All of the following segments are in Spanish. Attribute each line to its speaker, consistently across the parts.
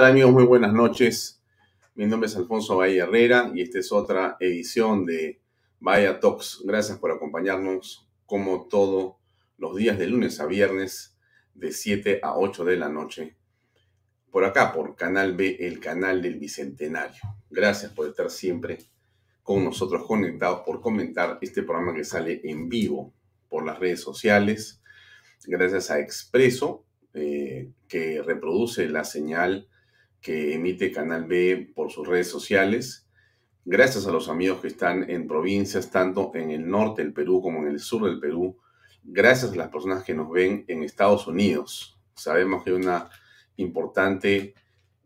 Speaker 1: tal amigos? Muy buenas noches. Mi nombre es Alfonso Valle Herrera y esta es otra edición de Vaya Talks. Gracias por acompañarnos como todos los días de lunes a viernes de 7 a 8 de la noche. Por acá, por Canal B, el canal del Bicentenario. Gracias por estar siempre con nosotros conectados, por comentar este programa que sale en vivo por las redes sociales. Gracias a Expreso, eh, que reproduce la señal que emite Canal B por sus redes sociales. Gracias a los amigos que están en provincias, tanto en el norte del Perú como en el sur del Perú. Gracias a las personas que nos ven en Estados Unidos. Sabemos que hay una importante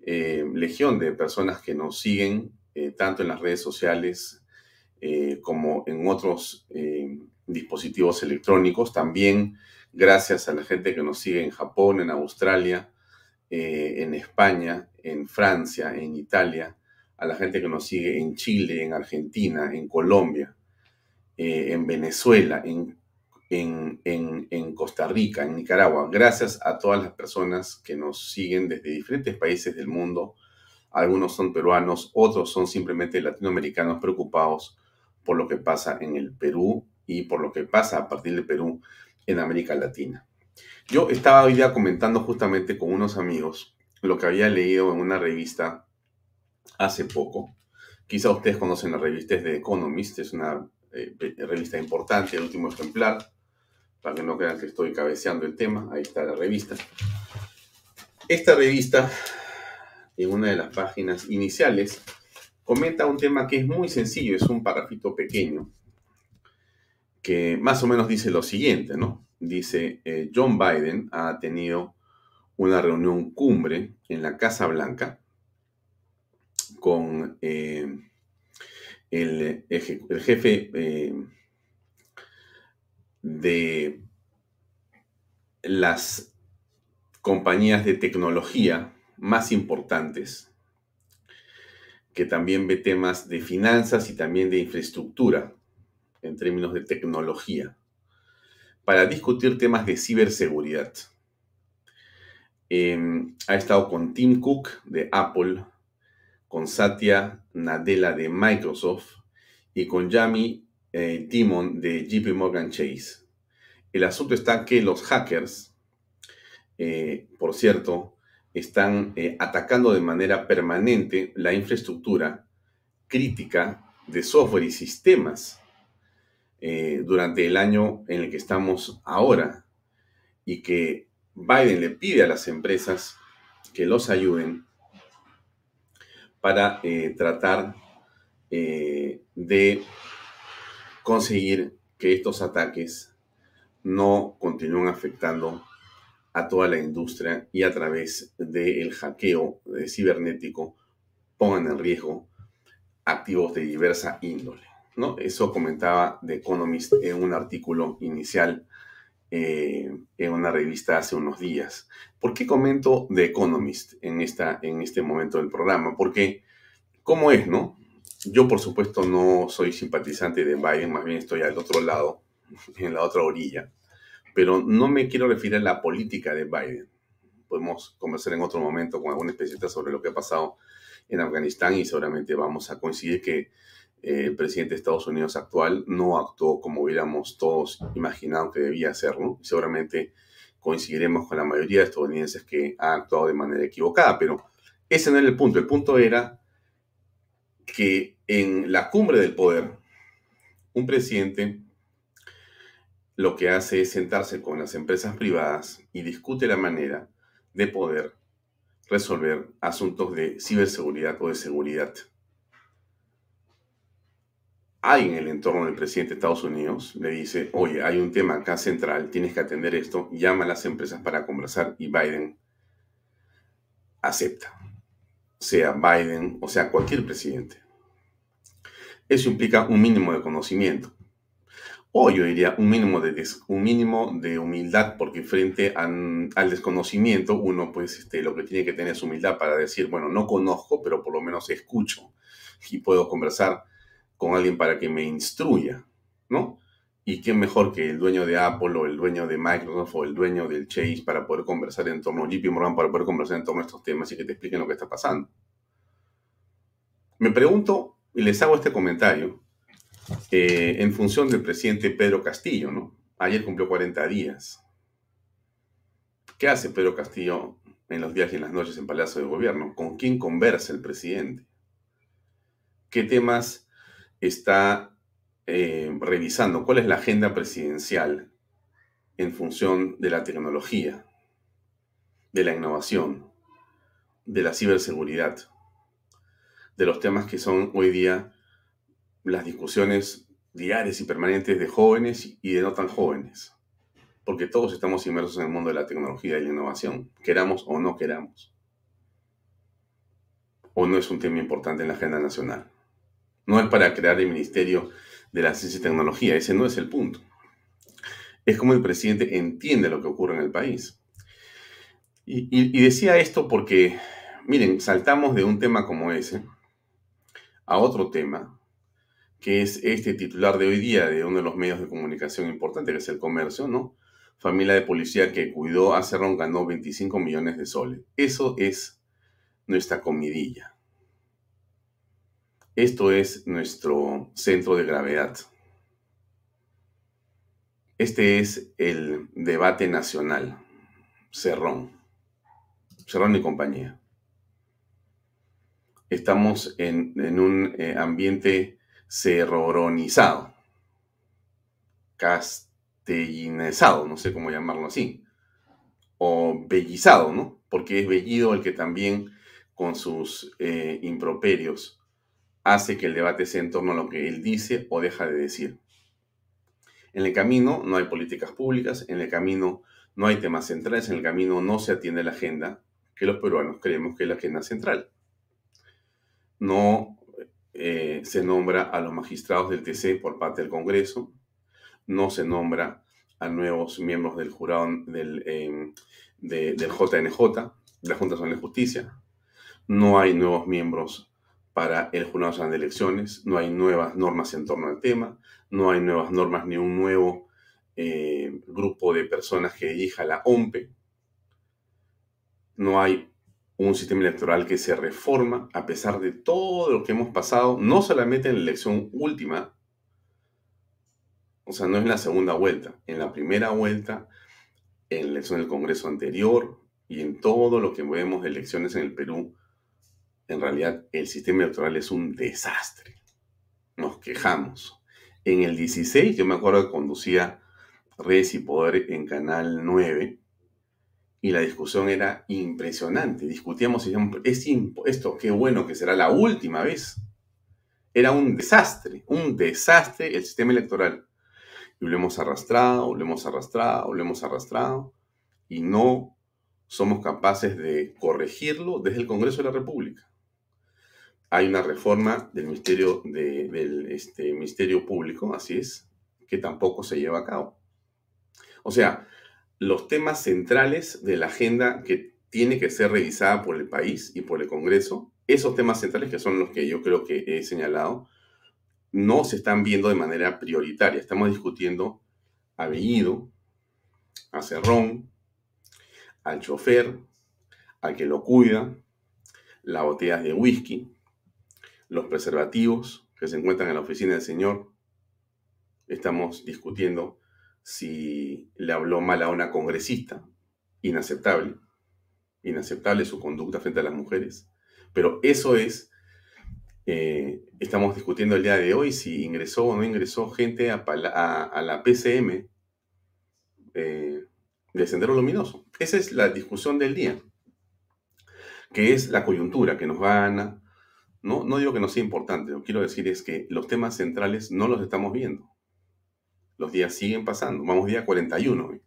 Speaker 1: eh, legión de personas que nos siguen eh, tanto en las redes sociales eh, como en otros dispositivos electrónicos. También gracias a la gente que nos sigue en Japón, en Australia, en España, en Francia, en Italia, a la gente que nos sigue en Chile, en Argentina, en Colombia, eh, en Venezuela, en, Costa Rica, en Nicaragua. Gracias a todas las personas que nos siguen desde diferentes países del mundo. Algunos son peruanos, otros son simplemente latinoamericanos preocupados por lo que pasa en el Perú y por lo que pasa a partir del Perú en América Latina. Yo estaba hoy día comentando justamente con unos amigos lo que había leído en una revista hace poco. Quizá ustedes conocen la revista de Economist, es una eh, revista importante, el último ejemplar, para que no crean que estoy cabeceando el tema, ahí está la revista. Esta revista, en una de las páginas iniciales, comenta un tema que es muy sencillo, es un parrafito pequeño, que más o menos dice lo siguiente, ¿no? Dice, eh, John Biden ha tenido una reunión cumbre en la Casa Blanca con eh, el, jefe eh, de las compañías de tecnología más importantes, que también ve temas de finanzas y también de infraestructura en términos de tecnología, para discutir temas de ciberseguridad. Em, ha estado con Tim Cook de Apple, con Satya Nadella de Microsoft y con Jamie eh, Dimon de JP Morgan Chase. El asunto está que los hackers, eh, por cierto, están eh, atacando de manera permanente la infraestructura crítica de software y sistemas durante el año en el que estamos ahora y que Biden le pide a las empresas que los ayuden para eh, tratar eh, de conseguir que estos ataques no continúen afectando a toda la industria y a través del hackeo cibernético pongan en riesgo activos de diversa índole. ¿no? Eso comentaba The Economist en un artículo inicial eh, en una revista hace unos días. ¿Por qué comento The Economist en, esta, en este momento del programa? Porque, ¿cómo es, no? Yo, por supuesto, no soy simpatizante de Biden, más bien estoy al otro lado, en la otra orilla. Pero no me quiero referir a la política de Biden. Podemos conversar en otro momento con algún especialista sobre lo que ha pasado en Afganistán y seguramente vamos a coincidir que el presidente de Estados Unidos actual no actuó como hubiéramos todos imaginado que debía hacerlo. Seguramente coincidiremos con la mayoría de estadounidenses que ha actuado de manera equivocada, pero ese no era el punto. El punto era que en la cumbre del poder, un presidente lo que hace es sentarse con las empresas privadas y discute la manera de poder resolver asuntos de ciberseguridad o de seguridad hay en el entorno del presidente de Estados Unidos le dice, oye, hay un tema acá central, tienes que atender esto, llama a las empresas para conversar y Biden acepta, sea Biden o sea cualquier presidente. Eso implica un mínimo de conocimiento. O yo diría un mínimo de, un mínimo de humildad, porque frente al desconocimiento uno pues este, lo que tiene que tener es humildad para decir, bueno, no conozco, pero por lo menos escucho y puedo conversar con alguien para que me instruya, ¿no? ¿Y quién mejor que el dueño de Apple o el dueño de Microsoft o el dueño del Chase para poder conversar en torno, JP Morgan para poder conversar en torno a estos temas y que te expliquen lo que está pasando? Me pregunto y les hago este comentario eh, en función del presidente Pedro Castillo, ¿no? Ayer cumplió 40 días. ¿Qué hace Pedro Castillo en los días y en las noches en Palacio de Gobierno? ¿Con quién conversa el presidente? ¿Qué temas está eh, revisando? ¿Cuál es la agenda presidencial en función de la tecnología, de la innovación, de la ciberseguridad, de los temas que son hoy día las discusiones diarias y permanentes de jóvenes y de no tan jóvenes? porque todos estamos inmersos en el mundo de la tecnología y la innovación, queramos o no queramos. O no es un tema importante en la agenda nacional. No es para crear el Ministerio de la Ciencia y Tecnología, ese no es el punto. Es como el presidente entiende lo que ocurre en el país. Y, decía esto porque, miren, saltamos de un tema como ese a otro tema, que es este titular de hoy día de uno de los medios de comunicación importantes, que es el comercio, ¿no? familia de policía que cuidó a Cerrón ganó 25 millones de soles. Eso es nuestra comidilla. Esto es nuestro centro de gravedad. Este es el debate nacional. Cerrón. Cerrón y compañía. Estamos en, un eh, ambiente cerroronizado. Cast castellinizado, no sé cómo llamarlo así, o bellizado, ¿no? Porque es Bellido el que también con sus eh, improperios hace que el debate sea en torno a lo que él dice o deja de decir. En el camino no hay políticas públicas, en el camino no hay temas centrales, en el camino no se atiende la agenda que los peruanos creemos que es la agenda central. No eh, se nombra a los magistrados del TC por parte del Congreso, no se nombra a nuevos miembros del jurado del, em, del JNJ, de la Junta Nacional de Justicia. No hay nuevos miembros para el Jurado de Elecciones, no hay nuevas normas en torno al tema, no hay nuevas normas ni un nuevo eh, grupo de personas que dirija la OMPE, no hay un sistema electoral que se reforma a pesar de todo lo que hemos pasado, no solamente en la elección última, o sea, no es la segunda vuelta. En la primera vuelta, en la elección del Congreso anterior y en todo lo que vemos de elecciones en el Perú, en realidad el sistema electoral es un desastre. Nos quejamos. En el 16, yo me acuerdo que conducía Redes y Poder en Canal 9 y la discusión era impresionante. Discutíamos y es esto, qué bueno que será la última vez. Era un desastre, un desastre el sistema electoral y lo hemos arrastrado, lo hemos arrastrado, lo hemos arrastrado, y no somos capaces de corregirlo desde el Congreso de la República. Hay una reforma del Ministerio, del este, Ministerio Público, así es, que tampoco se lleva a cabo. O sea, los temas centrales de la agenda que tiene que ser revisada por el país y por el Congreso, esos temas centrales que son los que yo creo que he señalado, no se están viendo de manera prioritaria. Estamos discutiendo a Bellido, a Cerrón, al chofer, al que lo cuida, las botellas de whisky, los preservativos que se encuentran en la oficina del señor. Estamos discutiendo si le habló mal a una congresista. Inaceptable. Inaceptable su conducta frente a las mujeres. Pero eso es eh, estamos discutiendo el día de hoy si ingresó o no ingresó gente a, la PCM eh, de Sendero Luminoso. Esa es la discusión del día, que es la coyuntura que nos gana. No, no digo que no sea importante, lo que quiero decir es que los temas centrales no los estamos viendo. Los días siguen pasando, vamos día 41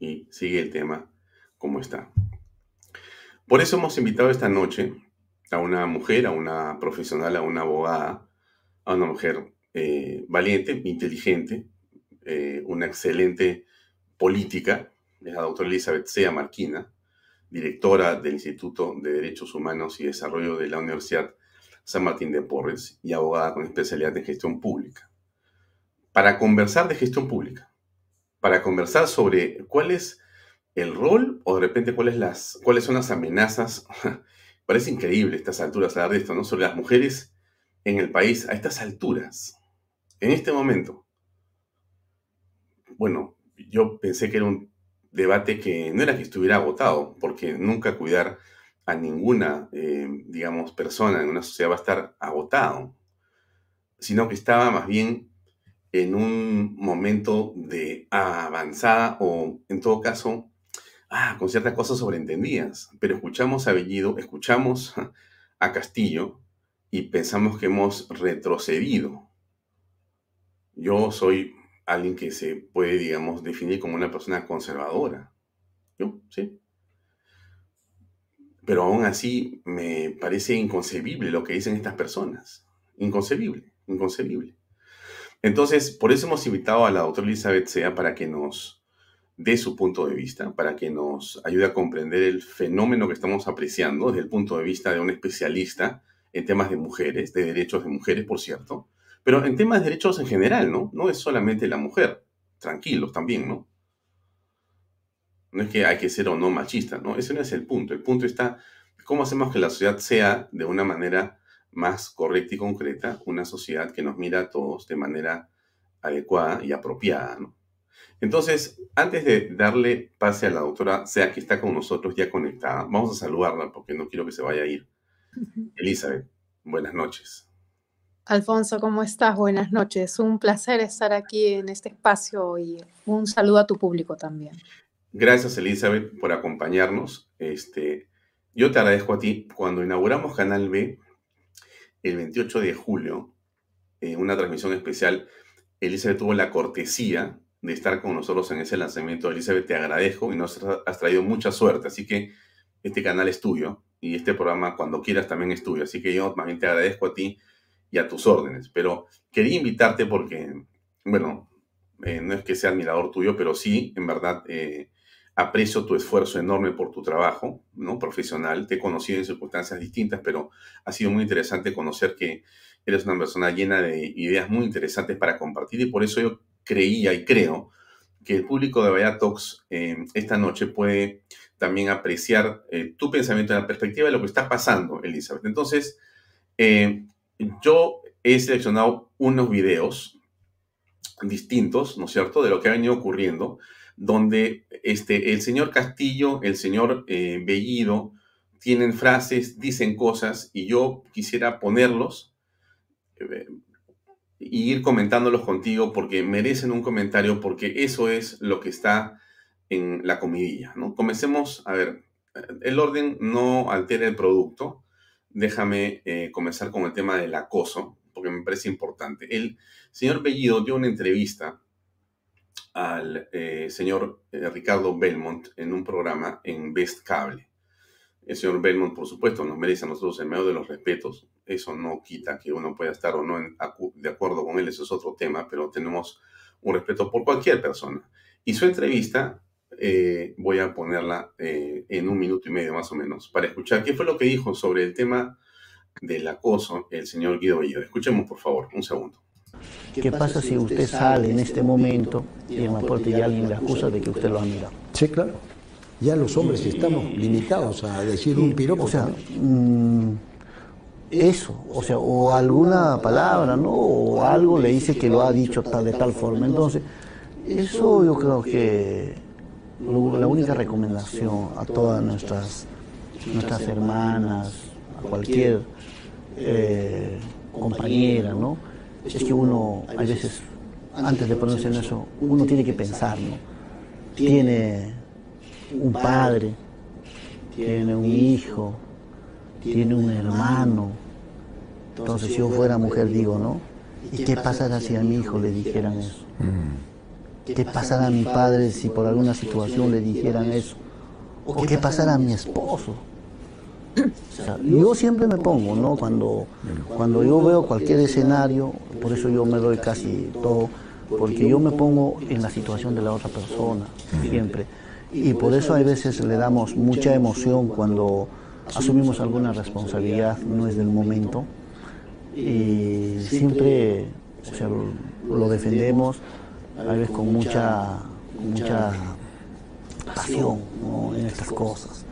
Speaker 1: y sigue el tema como está. Por eso hemos invitado esta noche a una mujer, a una profesional, a una abogada, a una mujer eh, valiente, inteligente, eh, una excelente política, es la doctora Elizabeth Sea Marquina, directora del Instituto de Derechos Humanos y Desarrollo de la Universidad San Martín de Porres y abogada con especialidad en gestión pública. para conversar de gestión pública, para conversar sobre cuál es el rol o de repente cuáles, las, son las amenazas. Parece increíble a estas alturas hablar de esto, ¿no? Sobre las mujeres en el país a estas alturas, en este momento. Bueno, yo pensé que era un debate que no era que estuviera agotado, porque nunca cuidar a ninguna, eh, digamos, persona en una sociedad va a estar agotado, sino que estaba más bien en un momento de avanzada o, en todo caso, ah, con ciertas cosas sobreentendidas. Pero escuchamos a Bellido, escuchamos a Castillo y pensamos que hemos retrocedido. Yo soy alguien que se puede, digamos, definir como una persona conservadora. Yo, sí. Pero aún así me parece inconcebible lo que dicen estas personas. Inconcebible, inconcebible. Entonces, por eso hemos invitado a la doctora Elizabeth Sea para que nos dé su punto de vista, para que nos ayude a comprender el fenómeno que estamos apreciando desde el punto de vista de un especialista en temas de mujeres, de derechos de mujeres, por cierto, pero en temas de derechos en general, ¿no? No es solamente la mujer, tranquilos también, ¿no? No es que hay que ser o no machista, ¿no? Ese no es el punto. El punto está, ¿cómo hacemos que la sociedad sea de una manera más correcta y concreta una sociedad que nos mira a todos de manera adecuada y apropiada. ¿no? Entonces, antes de darle pase a la doctora, sea que está con nosotros ya conectada, vamos a saludarla porque no quiero que se vaya a ir. Elizabeth, buenas noches.
Speaker 2: Alfonso, ¿cómo estás? Buenas noches. Un placer estar aquí en este espacio y un saludo a tu público también.
Speaker 1: Gracias, Elizabeth, por acompañarnos. Este, yo te agradezco a ti. Cuando inauguramos Canal B, el 28 de julio, en una transmisión especial, Elizabeth tuvo la cortesía de estar con nosotros en ese lanzamiento. Elizabeth, te agradezco y nos has traído mucha suerte. Así que este canal es tuyo y este programa cuando quieras también es tuyo. Así que yo también te agradezco a ti y a tus órdenes. Pero quería invitarte porque, bueno, eh, no es que sea admirador tuyo, pero sí, en verdad, eh, aprecio tu esfuerzo enorme por tu trabajo ¿no? profesional. Te he conocido en circunstancias distintas, pero ha sido muy interesante conocer que eres una persona llena de ideas muy interesantes para compartir y por eso yo creía y creo que el público de Vaya Talks eh, esta noche puede también apreciar tu pensamiento en la perspectiva de lo que está pasando, Elizabeth. Entonces, yo he seleccionado unos videos distintos, ¿no es cierto?, de lo que ha venido ocurriendo donde este, el señor Castillo, el señor eh, Bellido, tienen frases, dicen cosas, y yo quisiera ponerlos eh, y ir comentándolos contigo porque merecen un comentario, porque eso es lo que está en la comidilla, ¿no? Comencemos, a ver, el orden no altera el producto. Déjame eh, comenzar con el tema del acoso, porque me parece importante. El señor Bellido dio una entrevista al eh, señor eh, Ricardo Belmont en un programa en Best Cable. El señor Belmont, por supuesto, nos merece a nosotros el medio de los respetos. Eso no quita que uno pueda estar o no de acuerdo con él, eso es otro tema, pero tenemos un respeto por cualquier persona. Y su entrevista, eh, voy a ponerla en un minuto y medio más o menos, para escuchar qué fue lo que dijo sobre el tema del acoso el señor Guido Bellido. Escuchemos, por favor, un segundo.
Speaker 3: ¿Qué pasa si usted sale en este momento y en la puerta ya alguien le acusa de que usted lo ha mirado?
Speaker 4: Sí, claro. Ya los hombres estamos limitados a decir un piropo.
Speaker 3: O sea, mm, eso, o sea, o alguna palabra, ¿no? O algo le dice que lo ha dicho tal, de tal forma. Entonces, eso yo creo que la única recomendación a todas nuestras, nuestras hermanas, a cualquier eh, compañera, ¿no? es que uno, a veces, antes de ponerse en eso, uno tiene que pensar, ¿no? Tiene un padre, tiene un hijo, tiene un hermano. Entonces, si yo fuera mujer, digo, ¿no? ¿Y qué pasará si a mi hijo le dijeran eso? Mm. ¿Qué pasará a mi padre si por alguna situación le dijeran eso? ¿O qué pasará a mi esposo? yo siempre me pongo, ¿no? Cuando, cuando yo veo cualquier escenario, por eso yo me doy casi todo, porque yo me pongo en la situación de la otra persona, siempre. Y por eso a veces le damos mucha emoción cuando asumimos alguna responsabilidad, no es del momento. Y siempre, o sea, lo defendemos a veces con mucha, mucha pasión en estas cosas.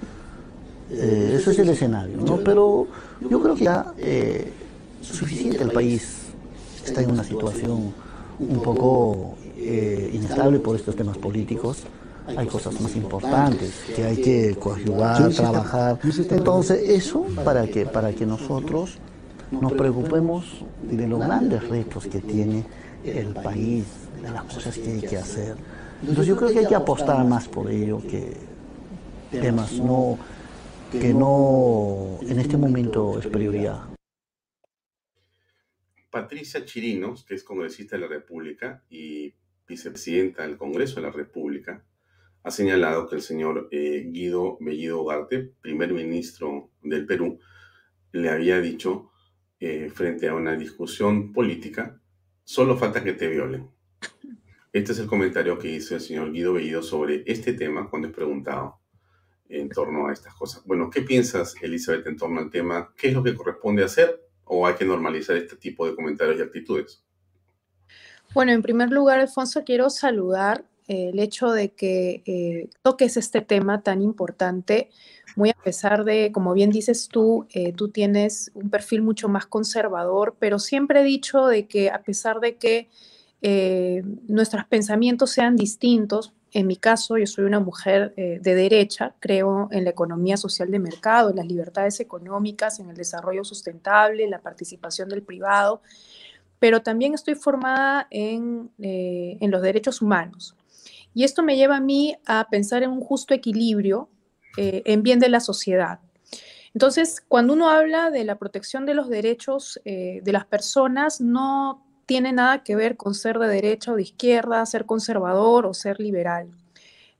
Speaker 3: Eh, eso es el escenario, ¿no? Pero yo creo que ya eh, suficiente el país está en una situación un poco eh, inestable por estos temas políticos. Hay cosas más importantes que hay que coadyuvar, trabajar. Entonces, eso para que, para que nosotros nos preocupemos de los grandes retos que tiene el país, de las cosas que hay que hacer. Entonces yo creo que hay que apostar más por ello que temas no que no en este momento es prioridad.
Speaker 1: Patricia Chirinos, que es congresista de la República y vicepresidenta del Congreso de la República, ha señalado que el señor eh, Guido Bellido Ugarte, primer ministro del Perú, le había dicho eh, frente a una discusión política, solo falta que te violen. Este es el comentario que hizo el señor Guido Bellido sobre este tema cuando es preguntado en torno a estas cosas. Bueno, ¿qué piensas, Elizabeth, en torno al tema? ¿Qué es lo que corresponde hacer o hay que normalizar este tipo de comentarios y actitudes?
Speaker 2: Bueno, en primer lugar, Alfonso, quiero saludar eh, el hecho de que eh, toques este tema tan importante, muy a pesar de, como bien dices tú, eh, tú tienes un perfil mucho más conservador, pero siempre he dicho de que a pesar de que nuestros pensamientos sean distintos, en mi caso, yo soy una mujer de derecha, creo en la economía social de mercado, en las libertades económicas, en el desarrollo sustentable, en la participación del privado, pero también estoy formada en, en los derechos humanos. Y esto me lleva a mí a pensar en un justo equilibrio eh, en bien de la sociedad. Entonces, cuando uno habla de la protección de los derechos eh, de las personas, no tiene nada que ver con ser de derecha o de izquierda, ser conservador o ser liberal.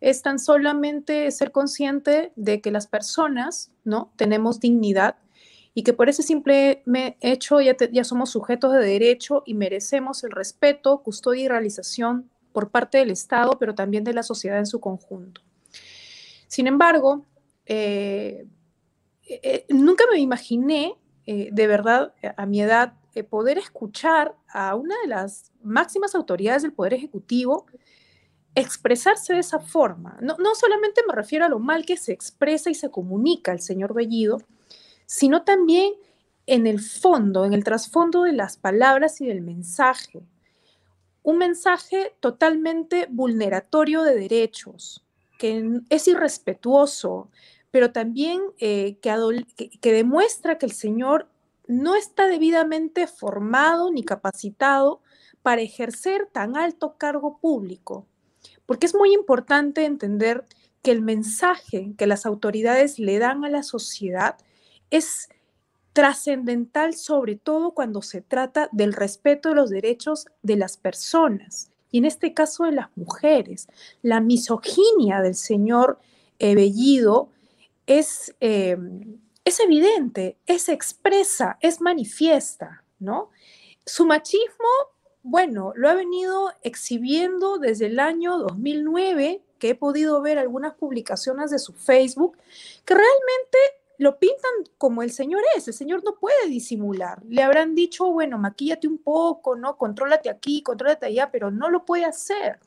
Speaker 2: Es tan solamente ser consciente de que las personas, ¿no? Tenemos dignidad y que por ese simple hecho ya, ya somos sujetos de derecho y merecemos el respeto, custodia y realización por parte del Estado, pero también de la sociedad en su conjunto. Sin embargo, eh, eh, nunca me imaginé, eh, de verdad, a mi edad, poder escuchar a una de las máximas autoridades del Poder Ejecutivo expresarse de esa forma. No, no, solamente me refiero a lo mal que se expresa y se comunica el señor Bellido, sino también en el fondo, en el trasfondo de las palabras y del mensaje un mensaje totalmente vulneratorio de derechos, que es irrespetuoso, pero también eh, que, que demuestra que el Señor no está debidamente formado ni capacitado para ejercer tan alto cargo público. Porque es muy importante entender que el mensaje que las autoridades le dan a la sociedad es trascendental sobre todo cuando se trata del respeto de los derechos de las personas y en este caso de las mujeres. La misoginia del señor Bellido es, em, es evidente, es expresa, es manifiesta, ¿no? Su machismo, bueno, lo ha venido exhibiendo desde el año 2009, que he podido ver algunas publicaciones de su Facebook, que realmente lo pintan como el señor es, el señor no puede disimular. Le habrán dicho, bueno, maquíllate un poco, ¿no? Contrólate aquí, contrólate allá, pero no lo puede hacer.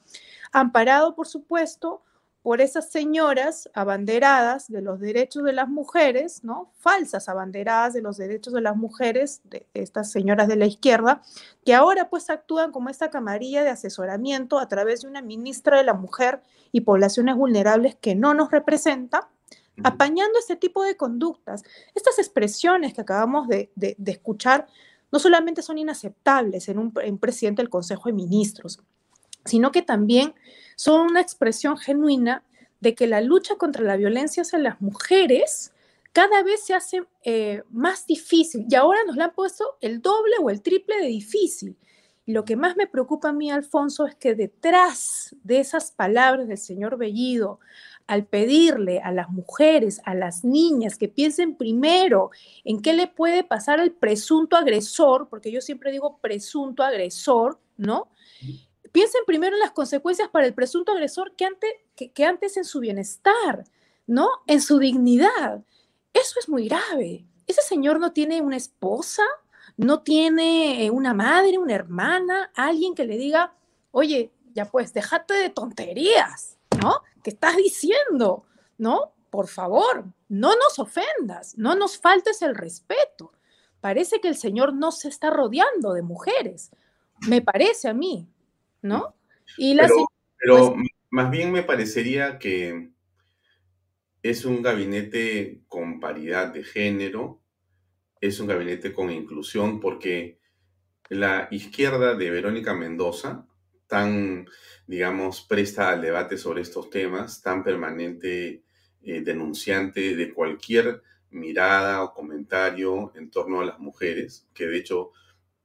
Speaker 2: Amparado, por supuesto, por esas señoras abanderadas de los derechos de las mujeres, ¿no? Falsas abanderadas de los derechos de las mujeres, de estas señoras de la izquierda, que ahora pues actúan como esta camarilla de asesoramiento a través de una ministra de la mujer y poblaciones vulnerables que no nos representa, apañando este tipo de conductas. Estas expresiones que acabamos de, escuchar no solamente son inaceptables en un presidente del Consejo de Ministros, sino que también son una expresión genuina de que la lucha contra la violencia hacia las mujeres cada vez se hace eh, más difícil y ahora nos la han puesto el doble o el triple de difícil. Lo que más me preocupa a mí, Alfonso, es que detrás de esas palabras del señor Bellido, al pedirle a las mujeres, a las niñas que piensen primero en qué le puede pasar al presunto agresor, porque yo siempre digo presunto agresor, ¿no? Piensen primero en las consecuencias para el presunto agresor que antes, en su bienestar, ¿no? En su dignidad. Eso es muy grave. Ese señor no tiene una esposa, no tiene eh, una madre, una hermana, alguien que le diga, oye, ya pues, déjate de tonterías, ¿no? ¿Qué estás diciendo? ¿No? Por favor, no nos ofendas, no nos faltes el respeto. Parece que el Señor no se está rodeando de mujeres, me parece a mí, ¿no?
Speaker 1: Y la pero, pero pues más bien me parecería que es un gabinete con paridad de género, es un gabinete con inclusión, porque la izquierda de Verónica Mendoza, tan, digamos, presta al debate sobre estos temas, tan permanente eh, denunciante de cualquier mirada o comentario en torno a las mujeres, que de hecho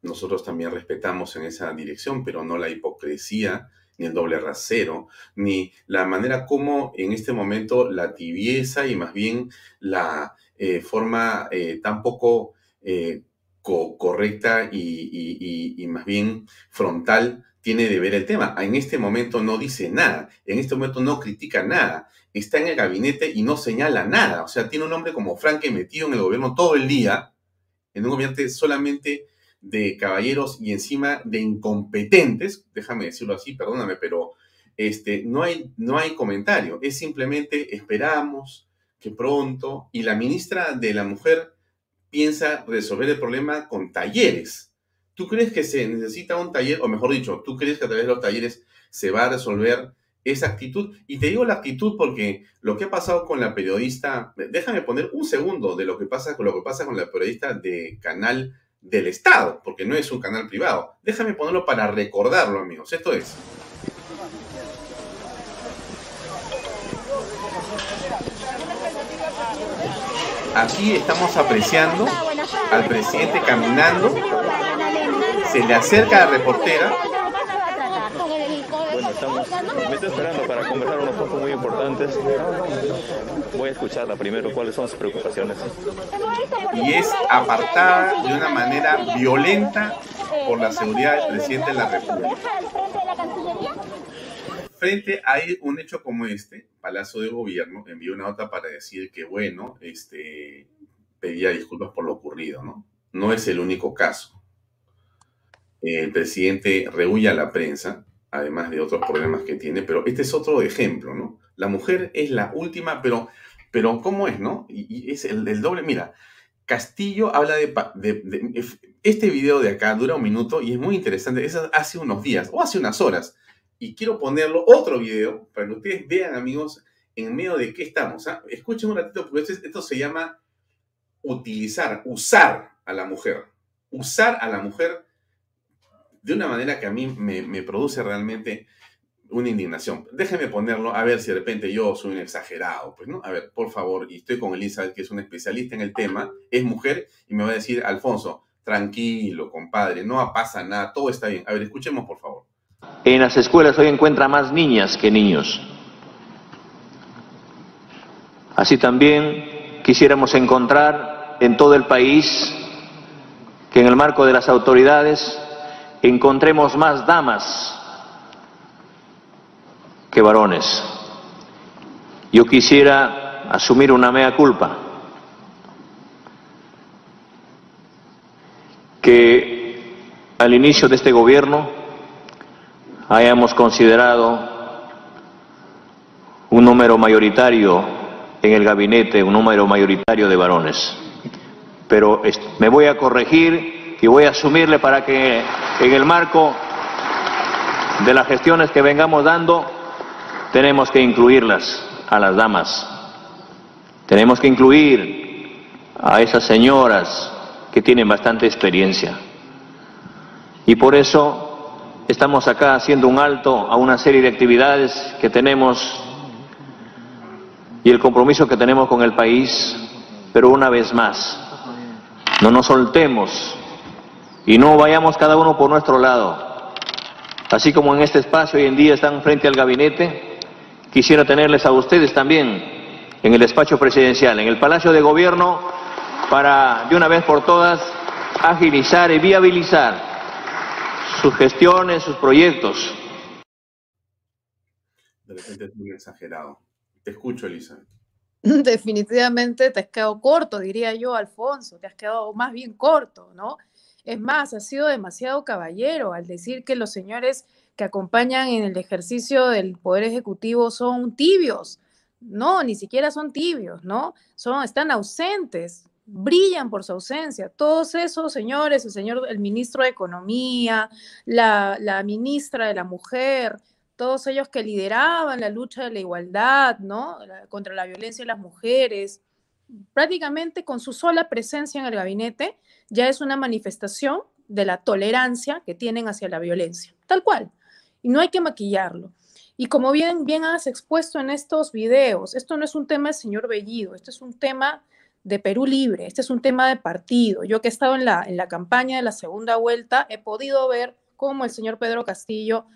Speaker 1: nosotros también respetamos en esa dirección, pero no la hipocresía ni el doble rasero, ni la manera como en este momento la tibieza y más bien la eh, forma eh, tan poco eh, correcta y, más bien frontal tiene de ver el tema. En este momento no dice nada, en este momento no critica nada, está en el gabinete y no señala nada. O sea, tiene un hombre como Frank metido en el gobierno todo el día, en un gobierno solamente de caballeros y encima de incompetentes, déjame decirlo así, perdóname, pero este, no, hay, no hay comentario, es simplemente esperamos que pronto, y la ministra de la Mujer piensa resolver el problema con talleres. ¿Tú crees que se necesita un taller, o mejor dicho, tú crees que a través de los talleres se va a resolver esa actitud? Y te digo la actitud porque lo que ha pasado con la periodista, déjame poner un segundo de lo que pasa con lo que pasa con la periodista de Canal del Estado, porque no es un canal privado. Déjame ponerlo para recordarlo, amigos. Esto es. Aquí estamos apreciando al presidente caminando. Se le acerca la reportera
Speaker 5: me estoy esperando para conversar unos puntos muy importantes. Voy a escucharla primero, cuáles son sus preocupaciones.
Speaker 1: Y es apartada de una manera violenta por la seguridad del presidente de la República. Frente a un hecho como este, Palacio de Gobierno envió una nota para decir que, bueno, este, pedía disculpas por lo ocurrido, ¿no? No es el único caso. El presidente rehuye a la prensa, además de otros problemas que tiene, pero este es otro ejemplo, ¿no? La mujer es la última, pero, pero ¿cómo es, no? Y, es el, doble, mira, Castillo habla de, Este video de acá dura un minuto y es muy interesante, es hace unos días o hace unas horas. Y quiero ponerlo, otro video, para que ustedes vean, amigos, en medio de qué estamos. ¿ah? Escuchen un ratito, porque esto, esto se llama utilizar, usar a la mujer. Usar a la mujer de una manera que a mí me, produce realmente una indignación. Déjeme ponerlo, a ver si de repente yo soy un exagerado, pues, ¿no? A ver, por favor, y estoy con Elizabeth, que es una especialista en el tema, es mujer, y me va a decir, Alfonso, tranquilo, compadre, no pasa nada, todo está bien. A ver, escuchemos, por favor.
Speaker 5: En las escuelas hoy encuentra más niñas que niños. Así también quisiéramos encontrar en todo el país que en el marco de las autoridades encontremos más damas que varones. Yo quisiera asumir una mea culpa, que al inicio de este gobierno hayamos considerado un número mayoritario en el gabinete, un número mayoritario de varones. Pero me voy a corregir y voy a asumirle para que en el marco de las gestiones que vengamos dando tenemos que incluirlas a las damas. Tenemos que incluir a esas señoras que tienen bastante experiencia. Y por eso estamos acá haciendo un alto a una serie de actividades que tenemos y el compromiso que tenemos con el país, pero una vez más, no nos soltemos y no vayamos cada uno por nuestro lado. Así como en este espacio hoy en día están frente al gabinete, quisiera tenerles a ustedes también en el despacho presidencial, en el Palacio de Gobierno, para de una vez por todas agilizar y viabilizar sus gestiones, sus proyectos.
Speaker 1: De repente es muy exagerado. Te escucho, Elisa.
Speaker 2: Definitivamente te has quedado corto, diría yo, Alfonso, te has quedado más bien corto, ¿no? Es más, ha sido demasiado caballero al decir que los señores que acompañan en el ejercicio del Poder Ejecutivo son tibios. No, ni siquiera son tibios, ¿no? Son, están ausentes, brillan por su ausencia. Todos esos señores, el señor, el ministro de Economía, la, la ministra de la Mujer, todos ellos que lideraban la lucha de la igualdad, ¿no? contra la violencia de las mujeres, prácticamente con su sola presencia en el gabinete ya es una manifestación de la tolerancia que tienen hacia la violencia, tal cual. Y no hay que maquillarlo. Y como bien, bien has expuesto en estos videos, esto no es un tema del señor Bellido, esto es un tema de Perú Libre, este es un tema de partido. Yo que he estado en la, en la campaña de la segunda vuelta, he podido ver cómo el señor Pedro Castillo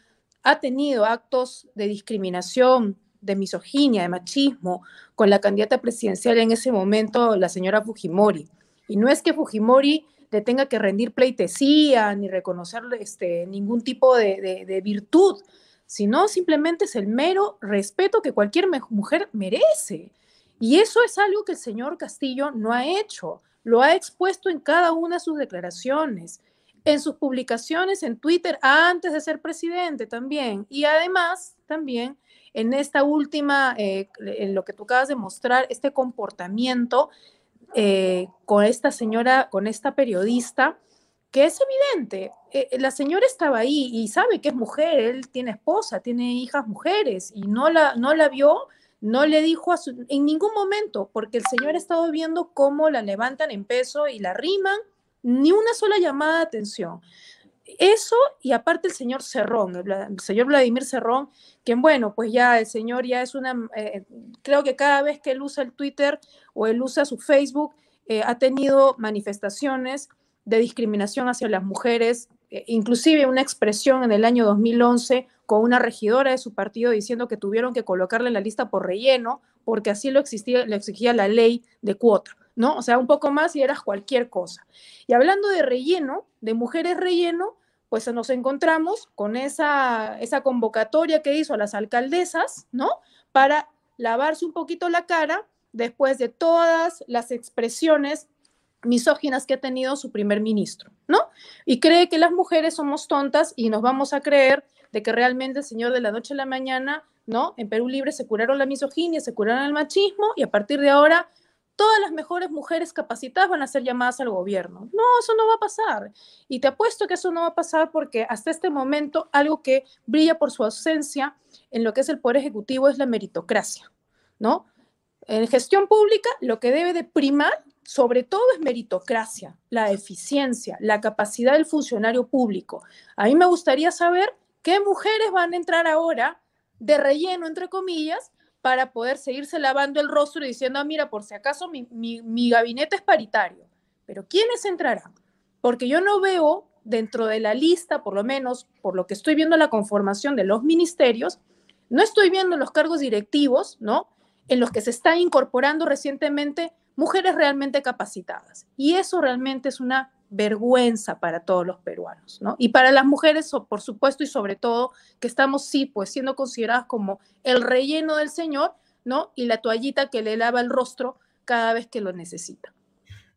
Speaker 2: ha tenido actos de discriminación, de misoginia, de machismo con la candidata presidencial en ese momento, la señora Fujimori. Y no es que Fujimori le tenga que rendir pleitesía ni reconocerle este, ningún tipo de, de virtud, sino simplemente es el mero respeto que cualquier mujer merece. Y eso es algo que el señor Castillo no ha hecho, lo ha expuesto en cada una de sus declaraciones en sus publicaciones en Twitter antes de ser presidente también. Y además, también en esta última, eh, en lo que tú acabas de mostrar, este comportamiento eh, con esta señora, con esta periodista, que es evidente, eh, la señora estaba ahí y sabe que es mujer, él tiene esposa, tiene hijas mujeres y no la, no la vio, no le dijo a su, en ningún momento, porque el señor ha estado viendo cómo la levantan en peso y la riman ni una sola llamada de atención. Eso y aparte el señor Cerrón, el, señor Vladimir Cerrón, que bueno, pues ya el señor ya es una, eh, creo que cada vez que él usa el Twitter o él usa su Facebook, eh, ha tenido manifestaciones de discriminación hacia las mujeres, eh, inclusive una expresión en el año 2011 con una regidora de su partido diciendo que tuvieron que colocarle en la lista por relleno, porque así lo, existía, lo exigía la ley de cuota. ¿No? O sea, un poco más y eras cualquier cosa. Y hablando de relleno, de mujeres relleno, pues nos encontramos con esa, esa convocatoria que hizo a las alcaldesas, ¿no? Para lavarse un poquito la cara después de todas las expresiones misóginas que ha tenido su primer ministro, ¿no? Y cree que las mujeres somos tontas y nos vamos a creer de que realmente el señor de la noche a la mañana, ¿no? En Perú Libre se curaron la misoginia, se curaron el machismo y a partir de ahora todas las mejores mujeres capacitadas van a ser llamadas al gobierno. No, eso no va a pasar. Y te apuesto que eso no va a pasar porque hasta este momento algo que brilla por su ausencia en lo que es el poder ejecutivo es la meritocracia, ¿no? En gestión pública lo que debe de primar sobre todo es meritocracia, la eficiencia, la capacidad del funcionario público. A mí me gustaría saber qué mujeres van a entrar ahora de relleno, entre comillas, para poder seguirse lavando el rostro y diciendo, ah, mira, por si acaso mi, mi, gabinete es paritario. Pero ¿quiénes entrarán? Porque yo no veo dentro de la lista, por lo menos por lo que estoy viendo la conformación de los ministerios, no estoy viendo los cargos directivos, ¿no? En los que se está incorporando recientemente mujeres realmente capacitadas. Y eso realmente es una vergüenza para todos los peruanos, ¿no? Y para las mujeres, por supuesto, y sobre todo, que estamos, sí, pues siendo consideradas como el relleno del Señor, ¿no? Y la toallita que le lava el rostro cada vez que lo necesita.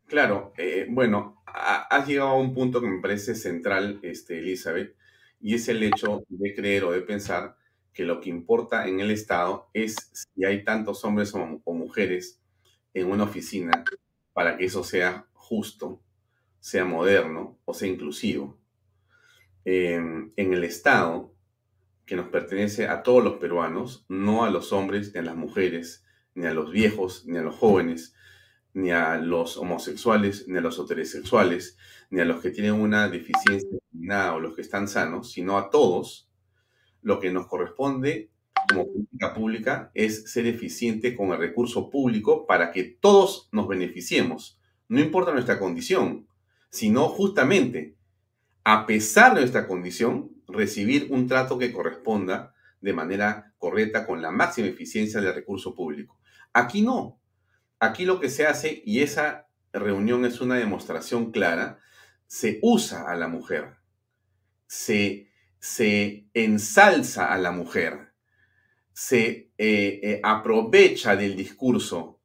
Speaker 1: Claro, eh, bueno, has llegado a un punto que me parece central, este, Elizabeth, y es el hecho de creer o de pensar que lo que importa en el Estado es si hay tantos hombres o mujeres en una oficina para que eso sea justo sea moderno o sea inclusivo. Em, en el Estado, que nos pertenece a todos los peruanos, no a los hombres, ni a las mujeres, ni a los viejos, ni a los jóvenes, ni a los homosexuales, ni a los heterosexuales, ni a los que tienen una deficiencia o los que están sanos, sino a todos, lo que nos corresponde como política pública es ser eficiente con el recurso público para que todos nos beneficiemos, no importa nuestra condición, sino justamente, a pesar de nuestra condición, recibir un trato que corresponda de manera correcta con la máxima eficiencia del recurso público. Aquí no. Aquí lo que se hace, y esa reunión es una demostración clara, se usa a la mujer, se, se ensalza a la mujer, se eh, eh, aprovecha del discurso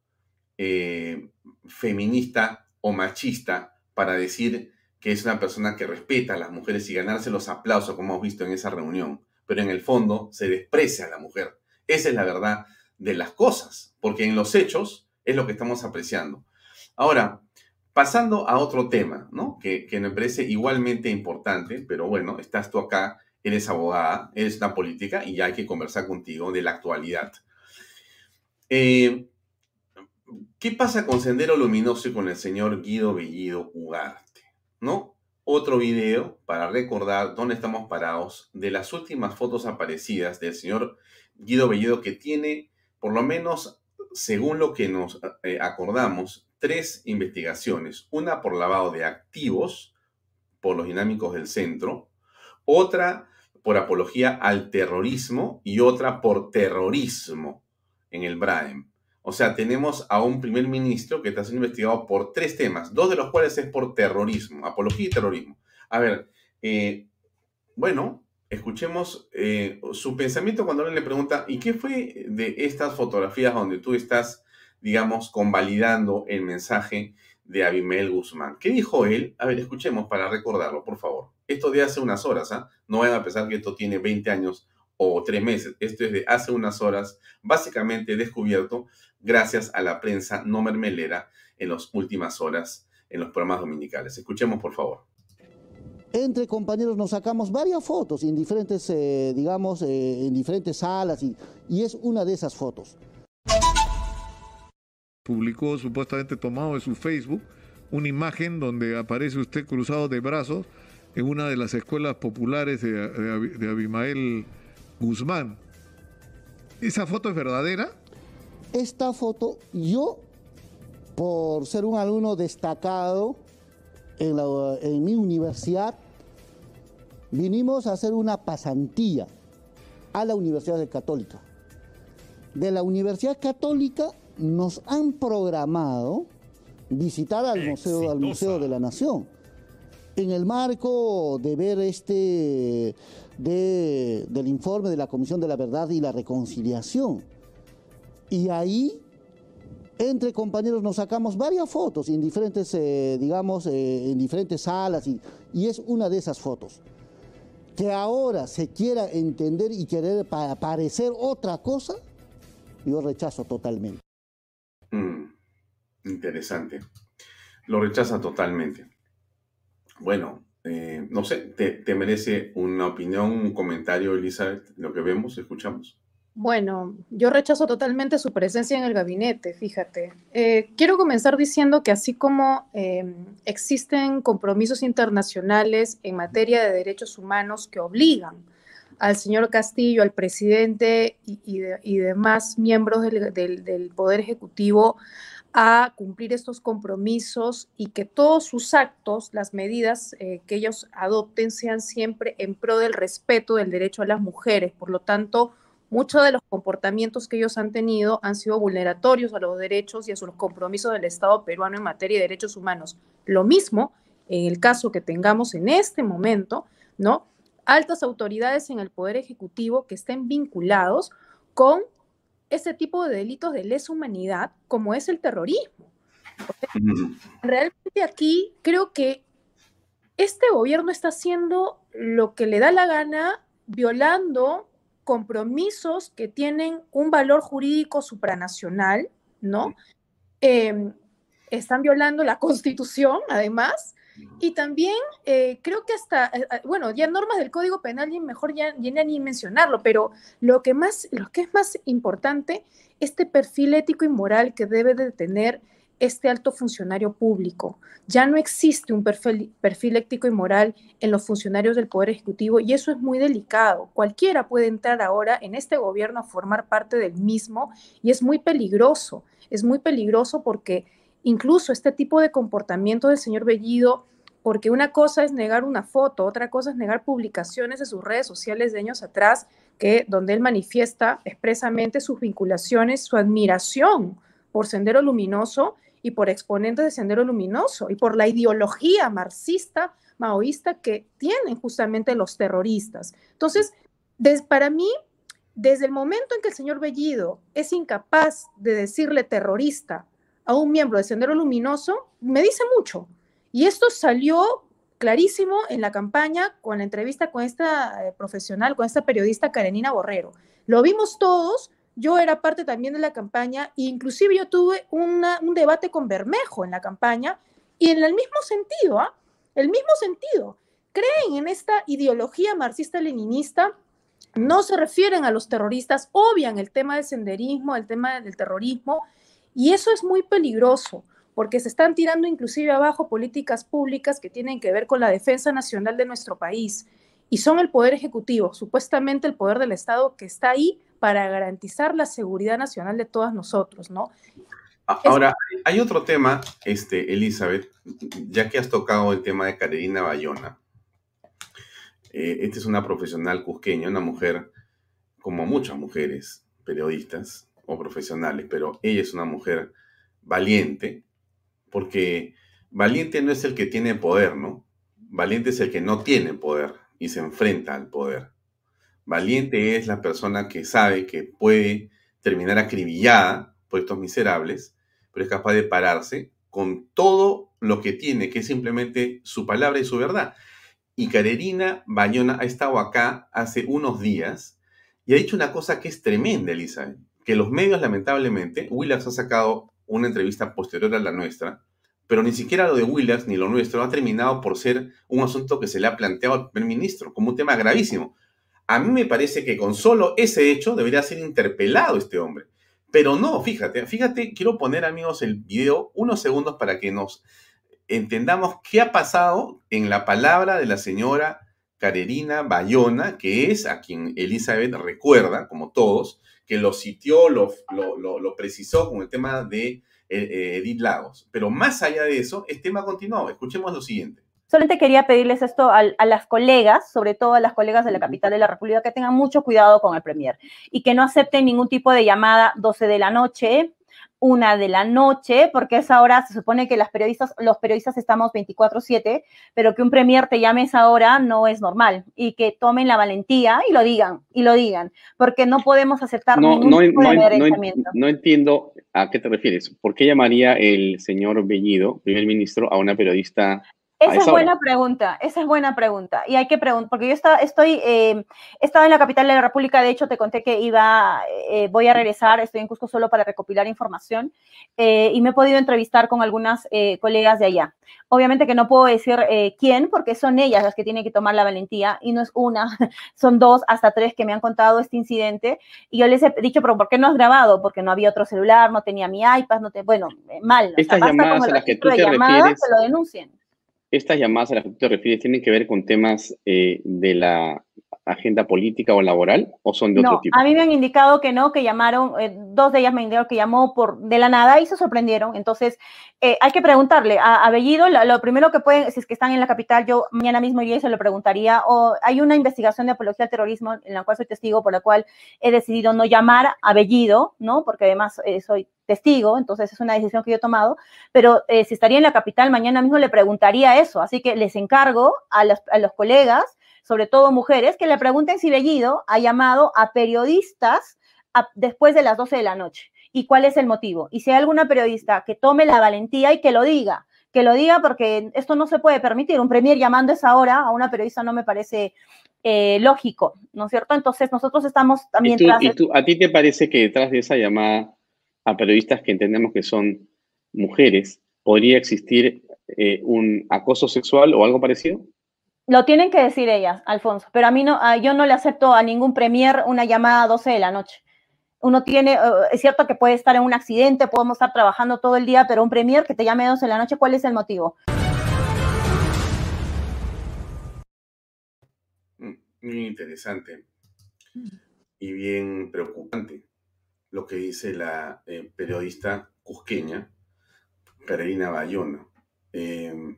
Speaker 1: eh, feminista o machista para decir que es una persona que respeta a las mujeres y ganarse los aplausos, como hemos visto en esa reunión, pero en el fondo se desprecia a la mujer. Esa es la verdad de las cosas, porque en los hechos es lo que estamos apreciando. Ahora, pasando a otro tema, ¿no? Que, me parece igualmente importante, pero bueno, estás tú acá, eres abogada, eres una política y ya hay que conversar contigo de la actualidad. Eh, ¿Qué pasa con Sendero Luminoso y con el señor Guido Bellido Ugarte? ¿No? Otro video para recordar dónde estamos parados de las últimas fotos aparecidas del señor Guido Bellido que tiene, por lo menos, según lo que nos eh, acordamos, tres investigaciones. Una por lavado de activos por los dinámicos del centro, otra por apología al terrorismo y otra por terrorismo en el BRAEM. O sea, tenemos a un primer ministro que está siendo investigado por tres temas, dos de los cuales es por terrorismo, apología y terrorismo. A ver, eh, bueno, escuchemos eh, su pensamiento cuando alguien le pregunta, ¿y qué fue de estas fotografías donde tú estás, digamos, convalidando el mensaje de Abimael Guzmán? ¿Qué dijo él? A ver, escuchemos para recordarlo, por favor. Esto de hace unas horas, ¿ah? No vayan a pensar que esto tiene 20 años o tres meses. Esto es de hace unas horas, básicamente descubierto gracias a la prensa no mermelera en las últimas horas en los programas dominicales. Escuchemos, por favor.
Speaker 3: Entre compañeros nos sacamos varias fotos en diferentes, eh, digamos, eh, en diferentes salas y, y es una de esas fotos.
Speaker 6: Publicó supuestamente tomado de su Facebook una imagen donde aparece usted cruzado de brazos en una de las escuelas populares de, de, de Abimael Guzmán. ¿Esa foto es verdadera?
Speaker 3: Esta foto, yo, por ser un alumno destacado en, mi universidad, vinimos a hacer una pasantía a la Universidad Católica. De la Universidad Católica nos han programado visitar al Museo, al Museo de la Nación. En el marco de ver este del informe de la Comisión de la Verdad y la Reconciliación. Y ahí, entre compañeros, nos sacamos varias fotos en diferentes, eh, digamos, eh, en diferentes salas y, y, es una de esas fotos. Que ahora se quiera entender y querer parecer otra cosa, yo rechazo totalmente.
Speaker 1: Mm, interesante. Lo rechaza totalmente. Bueno, eh, no sé, te, merece una opinión, un comentario, Elizabeth, lo que vemos, escuchamos?
Speaker 2: Bueno, yo rechazo totalmente su presencia en el gabinete, fíjate. Eh, quiero comenzar diciendo que así como em, existen compromisos internacionales en materia de derechos humanos que obligan al señor Castillo, al presidente y, demás miembros del Poder Ejecutivo a cumplir estos compromisos y que todos sus actos, las medidas eh, que ellos adopten sean siempre en pro del respeto del derecho a las mujeres. Por lo tanto, muchos de los comportamientos que ellos han tenido han sido vulneratorios a los derechos y a los compromisos del Estado peruano en materia de derechos humanos. Lo mismo en el caso que tengamos en este momento, ¿no? Altas autoridades en el Poder Ejecutivo que estén vinculados con ese tipo de delitos de lesa humanidad como es el terrorismo. realmente aquí creo que este gobierno está haciendo lo que le da la gana, violando compromisos que tienen un valor jurídico supranacional, ¿no? Em, están violando la constitución, además, y también eh, creo que hasta, eh, eh, bueno, ya normas del Código Penal, y mejor ya, ya ni mencionarlo, pero lo que, más, lo que es más importante, este perfil ético y moral que debe de tener este alto funcionario público. Ya no existe un perfil, perfil, ético y moral en los funcionarios del Poder Ejecutivo y eso es muy delicado. Cualquiera puede entrar ahora en este gobierno a formar parte del mismo y es muy peligroso. Es muy peligroso porque incluso este tipo de comportamiento del señor Bellido porque una cosa es negar una foto, otra cosa es negar publicaciones de sus redes sociales de años atrás, que donde él manifiesta expresamente sus vinculaciones, su admiración por Sendero Luminoso y por exponentes de Sendero Luminoso y por la ideología marxista, maoísta que tienen justamente los terroristas. Entonces, para mí, desde el momento en que el señor Bellido es incapaz de decirle terrorista a un miembro de Sendero Luminoso, me dice mucho. Y esto salió clarísimo en la campaña con la entrevista con esta eh, profesional, con esta periodista Karenina Borrero. Lo vimos todos, yo era parte también de la campaña, e inclusive yo tuve un debate con Bermejo en la campaña, y en el mismo sentido, ¿ah? El mismo sentido. Creen en esta ideología marxista-leninista, no se refieren a los terroristas, obvian el tema del senderismo, el tema del terrorismo, y eso es muy peligroso, porque se están tirando inclusive abajo políticas públicas que tienen que ver con la defensa nacional de nuestro país, y son el poder ejecutivo, supuestamente el poder del Estado que está ahí para garantizar la seguridad nacional de todos nosotros, ¿no?
Speaker 1: Ahora, hay otro tema, este, Elizabeth, ya que has tocado el tema de Carolina Bayona. Eh, esta es una profesional cusqueña, una mujer, como muchas mujeres periodistas o profesionales, pero ella es una mujer valiente, porque valiente no es el que tiene poder, ¿no? Valiente es el que no tiene poder y se enfrenta al poder. Valiente es la persona que sabe que puede terminar acribillada por estos miserables pero es capaz de pararse con todo lo que tiene, que es simplemente su palabra y su verdad. Y Carerina Bayona ha estado acá hace unos días y ha dicho una cosa que es tremenda, Elizabeth, que los medios, lamentablemente, Willas ha sacado una entrevista posterior a la nuestra, pero ni siquiera lo de Willas ni lo nuestro ha terminado por ser un asunto que se le ha planteado al primer ministro como un tema gravísimo. A mí me parece que con solo ese hecho debería ser interpelado este hombre. Pero no, fíjate, fíjate, quiero poner amigos el video unos segundos para que nos entendamos qué ha pasado en la palabra de la señora Carerina Bayona, que es a quien Elizabeth recuerda, como todos, que lo sitió, lo, lo, precisó con el tema de eh, eh, Edith Lagos. Pero más allá de eso, este tema continuó. Escuchemos lo siguiente.
Speaker 7: Solamente quería pedirles esto a, las colegas, sobre todo a las colegas de la capital de la República, que tengan mucho cuidado con el Premier y que no acepten ningún tipo de llamada 12 de la noche, una de la noche, porque a esa hora se supone que las periodistas, los periodistas estamos 24/7, pero que un premier te llame a esa hora no es normal y que tomen la valentía y lo digan, y lo digan, porque no podemos aceptar
Speaker 8: no, ningún tipo de no, no, entiendo a qué te refieres. ¿Por qué llamaría el señor Bellido, primer ministro, a una periodista
Speaker 7: esa es buena pregunta, esa es buena pregunta. Y hay que preguntar, porque yo está, estoy, eh, he estado en la capital de la República, de hecho te conté que iba, eh, voy a regresar, estoy en Cusco solo para recopilar información eh, y me he podido entrevistar con algunas colegas de allá. Obviamente que no puedo decir quién, porque son ellas las que tienen que tomar la valentía y no es una, son dos hasta tres que me han contado este incidente y yo les he dicho, pero ¿por qué no has grabado? Porque no había otro celular, no tenía mi iPad, no te, bueno, mal.
Speaker 8: Estas llamadas a las que tú te refieres,
Speaker 7: que lo denuncien
Speaker 8: estas llamadas a las que tú te refieres tienen que ver con temas eh, de la agenda política o laboral o son de otro tipo?
Speaker 7: A mí me han indicado que no, que llamaron, eh, dos de ellas me indicaron que llamó por de la nada y se sorprendieron. Entonces, eh, hay que preguntarle a, Bellido, lo, primero que pueden, si es que están en la capital, yo mañana mismo yo se lo preguntaría, o hay una investigación de apología al terrorismo en la cual soy testigo, por la cual he decidido no llamar a Bellido, ¿no? Porque además eh, soy testigo, entonces es una decisión que yo he tomado, pero si estaría en la capital, mañana mismo le preguntaría eso, así que les encargo a los, a los colegas sobre todo mujeres, que le pregunten si Bellido ha llamado a periodistas después de las 12 de la noche y cuál es el motivo. Y si hay alguna periodista que tome la valentía y que lo diga, que lo diga porque esto no se puede permitir. Un premier llamando a esa hora a una periodista no me parece eh, lógico, ¿no es cierto? Entonces nosotros estamos también...
Speaker 8: ¿Y, tú, a ti te parece que detrás de esa llamada a periodistas que entendemos que son mujeres, podría existir eh, un acoso sexual o algo parecido?
Speaker 7: Lo tienen que decir ellas, Alfonso, pero a mí no, yo no le acepto a ningún premier una llamada a 12 de la noche. Uno tiene, eh, es cierto que puede estar en un accidente, podemos estar trabajando todo el día, pero un premier que te llame a 12 de la noche, ¿cuál es el motivo?
Speaker 1: Mm, muy interesante y bien preocupante lo que dice la eh, periodista cusqueña Carolina Bayona. Eh,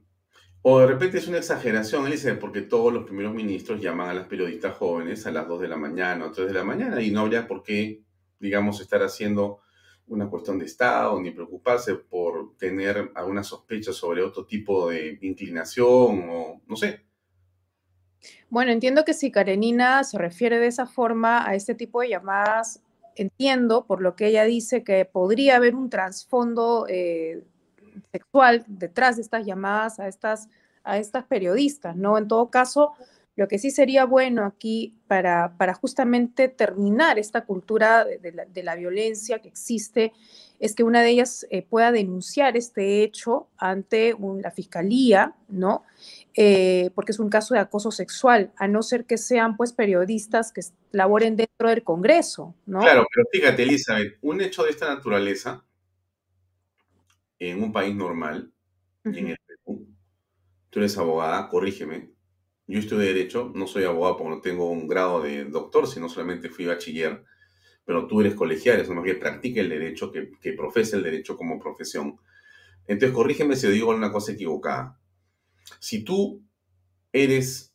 Speaker 1: o de repente es una exageración, dice, porque todos los primeros ministros llaman a las periodistas jóvenes a las 2 de la mañana o 3 de la mañana y no habría por qué, digamos, estar haciendo una cuestión de Estado ni preocuparse por tener alguna sospecha sobre otro tipo de inclinación o no sé.
Speaker 2: Bueno, entiendo que si Karenina se refiere de esa forma a este tipo de llamadas, entiendo por lo que ella dice que podría haber un trasfondo eh, sexual detrás de estas llamadas a estas a estas periodistas, ¿no? En todo caso, lo que sí sería bueno aquí para, para justamente terminar esta cultura de, la, violencia que existe es que una de ellas eh, pueda denunciar este hecho ante la fiscalía, ¿no? Eh, porque es un caso de acoso sexual, a no ser que sean pues periodistas que laboren dentro del Congreso, ¿no?
Speaker 1: Claro, pero fíjate, Elizabeth, un hecho de esta naturaleza en un país normal, en el Perú, tú eres abogada, corrígeme, yo estudié Derecho, no soy abogado porque no tengo un grado de doctor, sino solamente fui bachiller, pero tú eres colegial, es más que practique el derecho, que, que profese el derecho como profesión. Entonces, corrígeme si digo una cosa equivocada. Si tú eres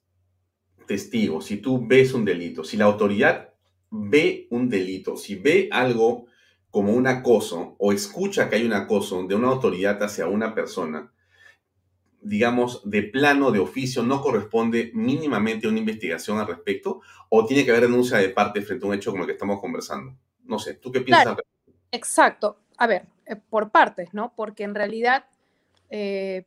Speaker 1: testigo, si tú ves un delito, si la autoridad ve un delito, si ve algo como un acoso o escucha que hay un acoso de una autoridad hacia una persona, digamos, de plano, de oficio, no corresponde mínimamente a una investigación al respecto o tiene que haber denuncia de parte frente a un hecho como el que estamos conversando? No sé, ¿tú qué piensas?
Speaker 2: exacto. A ver, eh, por partes, ¿no? Porque en realidad eh,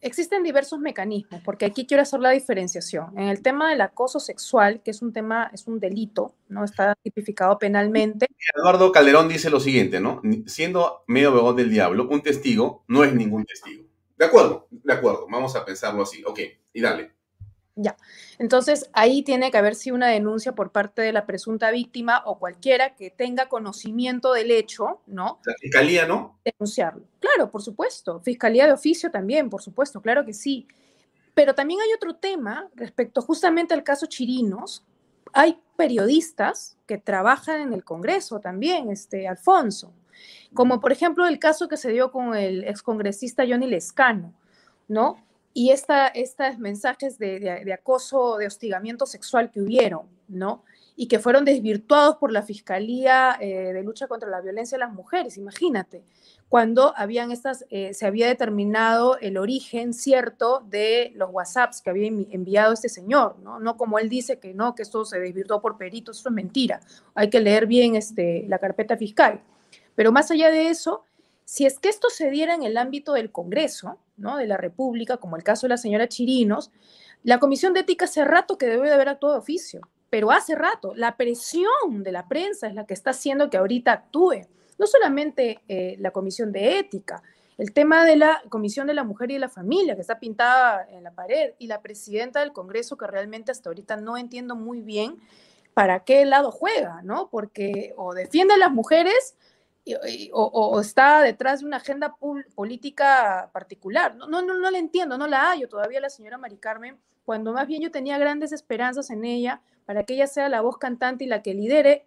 Speaker 2: existen diversos mecanismos, porque aquí quiero hacer la diferenciación. En el tema del acoso sexual, que es un tema, es un delito, ¿no? Está tipificado penalmente.
Speaker 1: Eduardo Calderón dice lo siguiente, ¿no? Siendo medio abogado del diablo, un testigo no es ningún testigo. De acuerdo, de acuerdo, vamos a pensarlo así. Ok, y dale.
Speaker 2: Ya, entonces ahí tiene que haber si una denuncia por parte de la presunta víctima o cualquiera que tenga conocimiento del hecho, ¿no?
Speaker 1: La fiscalía, ¿no?
Speaker 2: Denunciarlo. Claro, por supuesto. Fiscalía de oficio también, por supuesto, claro que sí. Pero también hay otro tema respecto justamente al caso Chirinos. Hay periodistas que trabajan en el Congreso también, este, Alfonso, como por ejemplo el caso que se dio con el excongresista Johnny Lescano, ¿no? Y estos mensajes de, acoso, de hostigamiento sexual que hubieron, ¿no? Y que fueron desvirtuados por la Fiscalía eh, de Lucha contra la Violencia de las Mujeres, imagínate, cuando habían estas, eh, se había determinado el origen cierto de los WhatsApps que había enviado este señor, ¿no? No como él dice que no, que esto se desvirtuó por peritos, eso es mentira. Hay que leer bien este, la carpeta fiscal. Pero más allá de eso, si es que esto se diera en el ámbito del Congreso, ¿no? de la República, como el caso de la señora Chirinos, la Comisión de Ética hace rato que debe de haber actuado de oficio, pero hace rato la presión de la prensa es la que está haciendo que ahorita actúe. No solamente eh, la Comisión de Ética, el tema de la Comisión de la Mujer y de la Familia, que está pintada en la pared, y la presidenta del Congreso, que realmente hasta ahorita no entiendo muy bien para qué lado juega, ¿no? Porque o defiende a las mujeres o, está detrás de una agenda política particular. No, no, no, la entiendo, no la hallo todavía la señora Mari Carmen, cuando más bien yo tenía grandes esperanzas en ella para que ella sea la voz cantante y la que lidere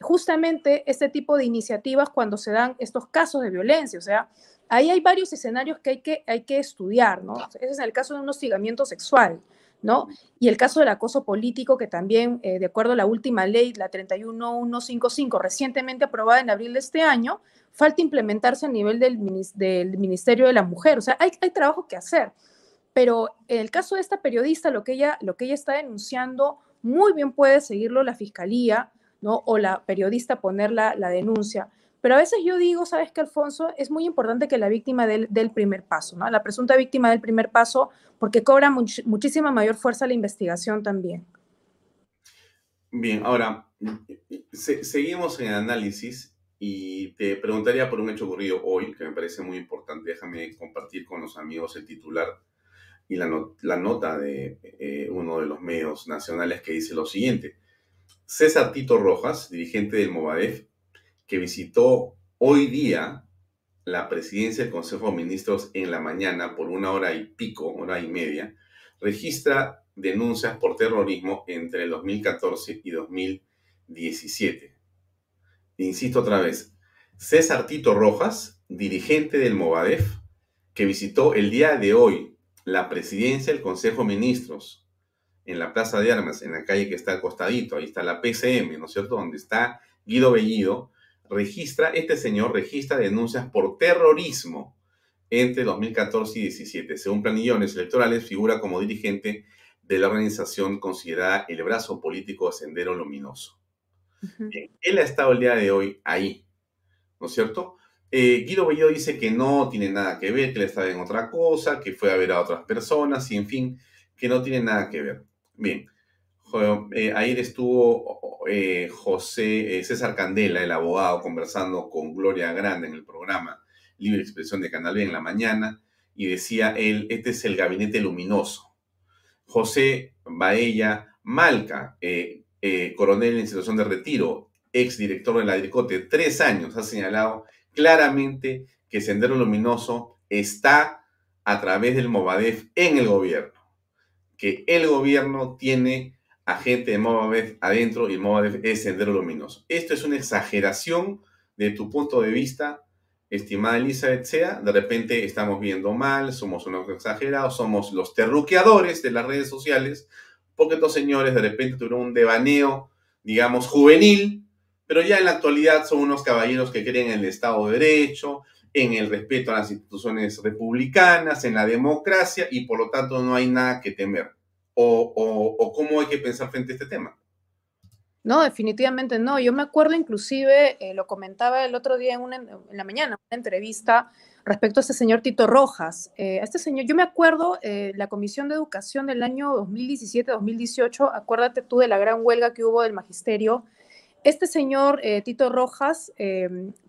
Speaker 2: justamente este tipo de iniciativas cuando se dan estos casos de violencia. O sea, ahí hay varios escenarios que hay que, hay que estudiar, ¿no? Ese es el caso de un hostigamiento sexual. ¿No? Y el caso del acoso político, que también, eh, de acuerdo a la última ley, la 31155, recientemente aprobada en abril de este año, falta implementarse a nivel del, Ministerio de la Mujer. O sea, hay, hay, trabajo que hacer. Pero en el caso de esta periodista, lo que ella, lo que ella está denunciando, muy bien puede seguirlo la fiscalía, ¿no? O la periodista poner la, la denuncia. Pero a veces yo digo, ¿sabes qué, Alfonso? Es muy importante que la víctima del, del primer paso, ¿no? La presunta víctima del primer paso, porque cobra muchísima mayor fuerza la investigación también.
Speaker 1: Bien, ahora, seguimos en el análisis y te preguntaría por un hecho ocurrido hoy, que me parece muy importante. Déjame compartir con los amigos el titular y la, la nota de eh, uno de los medios nacionales que dice lo siguiente. César Tito Rojas, dirigente del Movadef, que visitó hoy día la presidencia del Consejo de Ministros en la mañana por una hora y pico, hora y media, registra denuncias por terrorismo entre el 2014 y 2017. Insisto otra vez, César Tito Rojas, dirigente del Movadef, que visitó el día de hoy la presidencia del Consejo de Ministros en la Plaza de Armas, en la calle que está al costadito, ahí está la PCM, ¿no es cierto?, donde está Guido Bellido, registra, este señor registra denuncias por terrorismo entre 2014 y 2017. Según planillones electorales, figura como dirigente de la organización considerada el brazo político de Sendero Luminoso. él ha estado el día de hoy ahí, ¿no es cierto? Eh, Guido Bello dice que no tiene nada que ver, que él estaba en otra cosa, que fue a ver a otras personas y en fin, que no tiene nada que ver. Bien, eh, ayer estuvo eh, José eh, César Candela, el abogado, conversando con Gloria Grande en el programa Libre Expresión de Canal B en la mañana y decía él, este es el gabinete luminoso. José Baella Malca, coronel en situación de retiro, ex director de la DIRCOTE, tres años, ha señalado claramente que Sendero Luminoso está a través del Movadef en el gobierno, que el gobierno tiene a gente de Movadef adentro y el Movadef es Sendero Luminoso. Esto es una exageración de tu punto de vista, estimada Elizabeth Sea. De repente estamos viendo mal, somos unos exagerados, somos los terruqueadores de las redes sociales, porque estos señores de repente tuvieron un devaneo, digamos, juvenil, pero ya en la actualidad son unos caballeros que creen en el Estado de Derecho, en el respeto a las instituciones republicanas, en la democracia, y por lo tanto no hay nada que temer. O, cómo hay que pensar frente a este tema.
Speaker 2: No, definitivamente no. Yo me acuerdo inclusive, eh, lo comentaba el otro día en, en, la mañana, una entrevista respecto a este señor Tito Rojas. Eh, este señor, yo me acuerdo, eh, la Comisión de Educación del año 2017-2018, acuérdate tú de la gran huelga que hubo del magisterio este señor Tito Rojas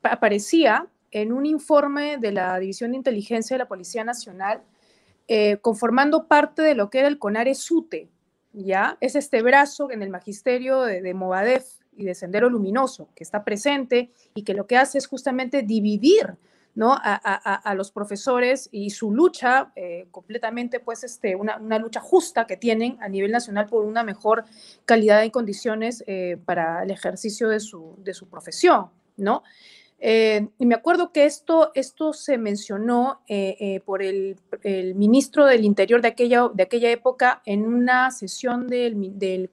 Speaker 2: aparecía en un informe de la División de Inteligencia de la Policía Nacional, eh, conformando parte de lo que era el CONARE SUTE, ¿ya? Es este brazo en el magisterio de, de Movadef y de Sendero Luminoso, que está presente y que lo que hace es justamente dividir ¿no? A, los profesores y su lucha eh, completamente, pues, este, una, lucha justa que tienen a nivel nacional por una mejor calidad de condiciones eh, para el ejercicio de su profesión, ¿no? Eh, y me acuerdo que esto, esto se mencionó por el, ministro del Interior de aquella, de aquella época en una sesión de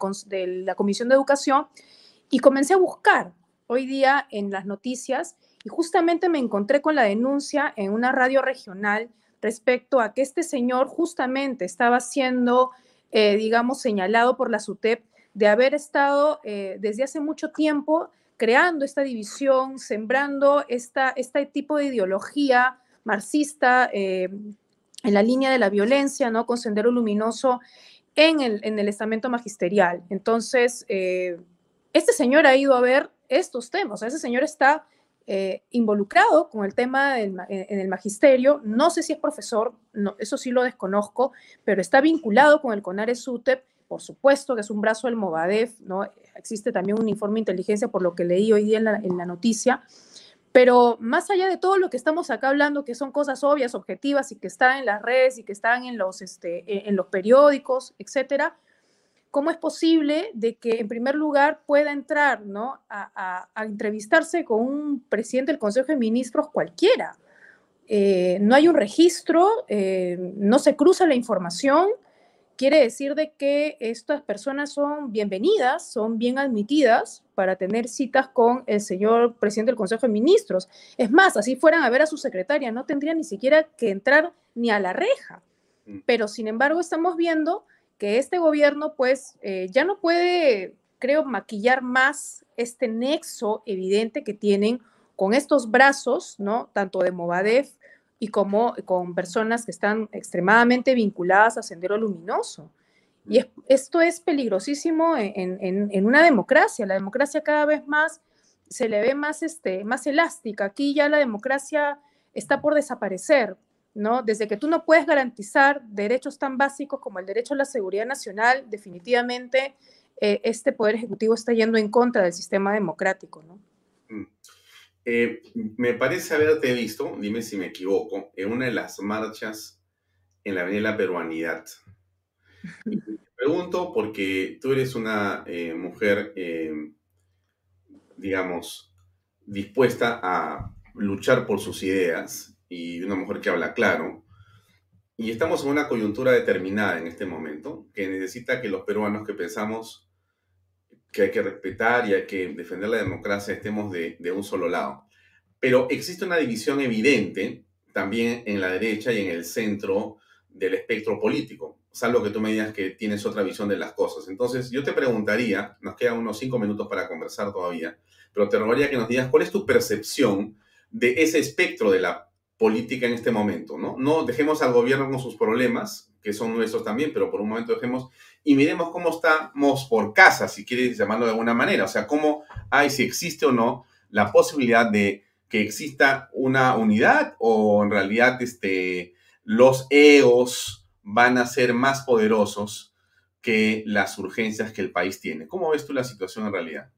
Speaker 2: la Comisión de Educación y comencé a buscar hoy día en las noticias y justamente me encontré con la denuncia en una radio regional respecto a que este señor justamente estaba siendo, eh, digamos, señalado por la SUTEP de haber estado eh, desde hace mucho tiempo creando esta división, sembrando esta, este tipo de ideología marxista eh, en la línea de la violencia, ¿no? Con Sendero Luminoso en el, en el estamento magisterial. Entonces, este señor ha ido a ver estos temas, ese señor está eh, involucrado con el tema en el magisterio. No sé si es profesor, eso sí lo desconozco, pero está vinculado con el CONARES UTEP, por supuesto que es un brazo del Movadef, ¿no? Existe también un informe de inteligencia por lo que leí hoy día en la, noticia. Pero más allá de todo lo que estamos acá hablando, que son cosas obvias, objetivas y que están en las redes y que están en los, este, en los periódicos, etcétera, ¿cómo es posible de que en primer lugar pueda entrar ¿no? a, entrevistarse con un presidente del Consejo de Ministros cualquiera? Eh, no hay un registro, eh, no se cruza la información, quiere decir de que estas personas son bienvenidas, son bien admitidas para tener citas con el señor presidente del Consejo de Ministros. Es más, así fueran a ver a su secretaria, no tendrían ni siquiera que entrar ni a la reja. Mm. Pero sin embargo estamos viendo que este gobierno pues eh, ya no puede, creo, maquillar más este nexo evidente que tienen con estos brazos, ¿no? Tanto de Movadef y como con personas que están extremadamente vinculadas a Sendero Luminoso. Y esto es peligrosísimo en, una democracia. La democracia cada vez más se le ve más, este, más elástica. Aquí ya la democracia está por desaparecer, ¿no? Desde que tú no puedes garantizar derechos tan básicos como el derecho a la seguridad nacional, definitivamente eh, este Poder Ejecutivo está yendo en contra del sistema democrático, ¿no?
Speaker 1: Mm. Eh, me parece haberte visto, dime si me equivoco, en una de las marchas en la Avenida Peruanidad. te pregunto porque tú eres una eh, mujer, digamos, dispuesta a luchar por sus ideas y una mujer que habla claro. Y estamos en una coyuntura determinada en este momento que necesita que los peruanos que pensamos que hay que respetar y hay que defender la democracia estemos de, de un solo lado. Pero existe una división evidente también en la derecha y en el centro del espectro político, salvo que tú me digas que tienes otra visión de las cosas. Entonces, yo te preguntaría, nos quedan unos cinco minutos para conversar todavía, pero te rogaría que nos digas cuál es tu percepción de ese espectro de la política en este momento, ¿no? No dejemos al gobierno con sus problemas, que son nuestros también, pero por un momento dejemos y miremos cómo estamos por casa, si quieres llamarlo de alguna manera, o sea, cómo hay, si existe o no, la posibilidad de que exista una unidad o en realidad este, los egos van a ser más poderosos que las urgencias que el país tiene. ¿Cómo ves tú la situación en realidad?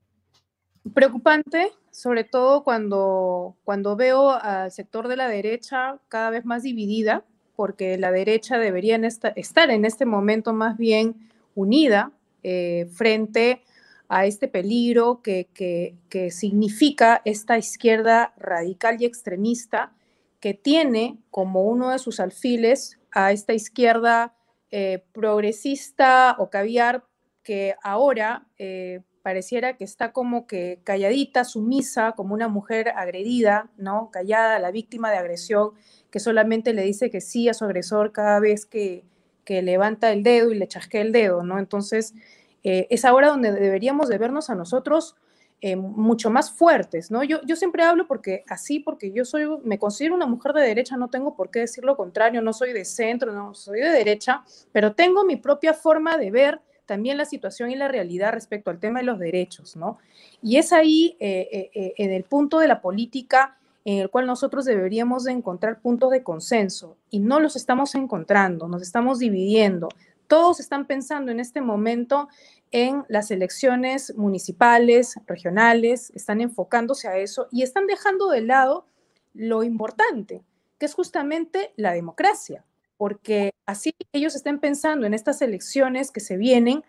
Speaker 2: Preocupante, sobre todo cuando, cuando veo al sector de la derecha cada vez más dividida, porque la derecha debería estar en este momento más bien unida eh, frente a este peligro que, que, significa esta izquierda radical y extremista que tiene como uno de sus alfiles a esta izquierda eh, progresista o caviar que ahora eh, pareciera que está como que calladita, sumisa, como una mujer agredida, ¿no? Callada, la víctima de agresión, que solamente le dice que sí a su agresor cada vez que, que levanta el dedo y le chasquea el dedo, ¿no? Entonces, eh, es ahora donde deberíamos de vernos a nosotros eh, mucho más fuertes, ¿no? Yo, siempre hablo porque así, porque yo soy, me considero una mujer de derecha, no tengo por qué decir lo contrario, no soy de centro, no, soy de derecha, pero tengo mi propia forma de ver también la situación y la realidad respecto al tema de los derechos, ¿no? Y es ahí, eh, en el punto de la política, en el cual nosotros deberíamos de encontrar puntos de consenso y no los estamos encontrando, nos estamos dividiendo. Todos están pensando en este momento en las elecciones municipales, regionales, están enfocándose a eso y están dejando de lado lo importante, que es justamente la democracia, porque así ellos estén pensando en estas elecciones que se vienen,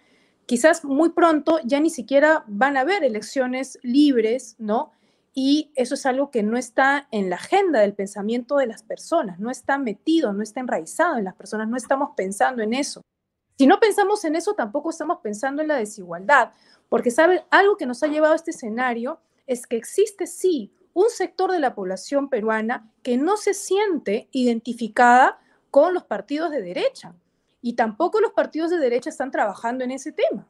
Speaker 2: quizás muy pronto ya ni siquiera van a haber elecciones libres, ¿no? Y eso es algo que no está en la agenda del pensamiento de las personas, no está metido, no está enraizado en las personas, no estamos pensando en eso. Si no pensamos en eso, tampoco estamos pensando en la desigualdad, porque saben, algo que nos ha llevado a este escenario es que existe sí un sector de la población peruana que no se siente identificada con los partidos de derecha y tampoco los partidos de derecha están trabajando en ese tema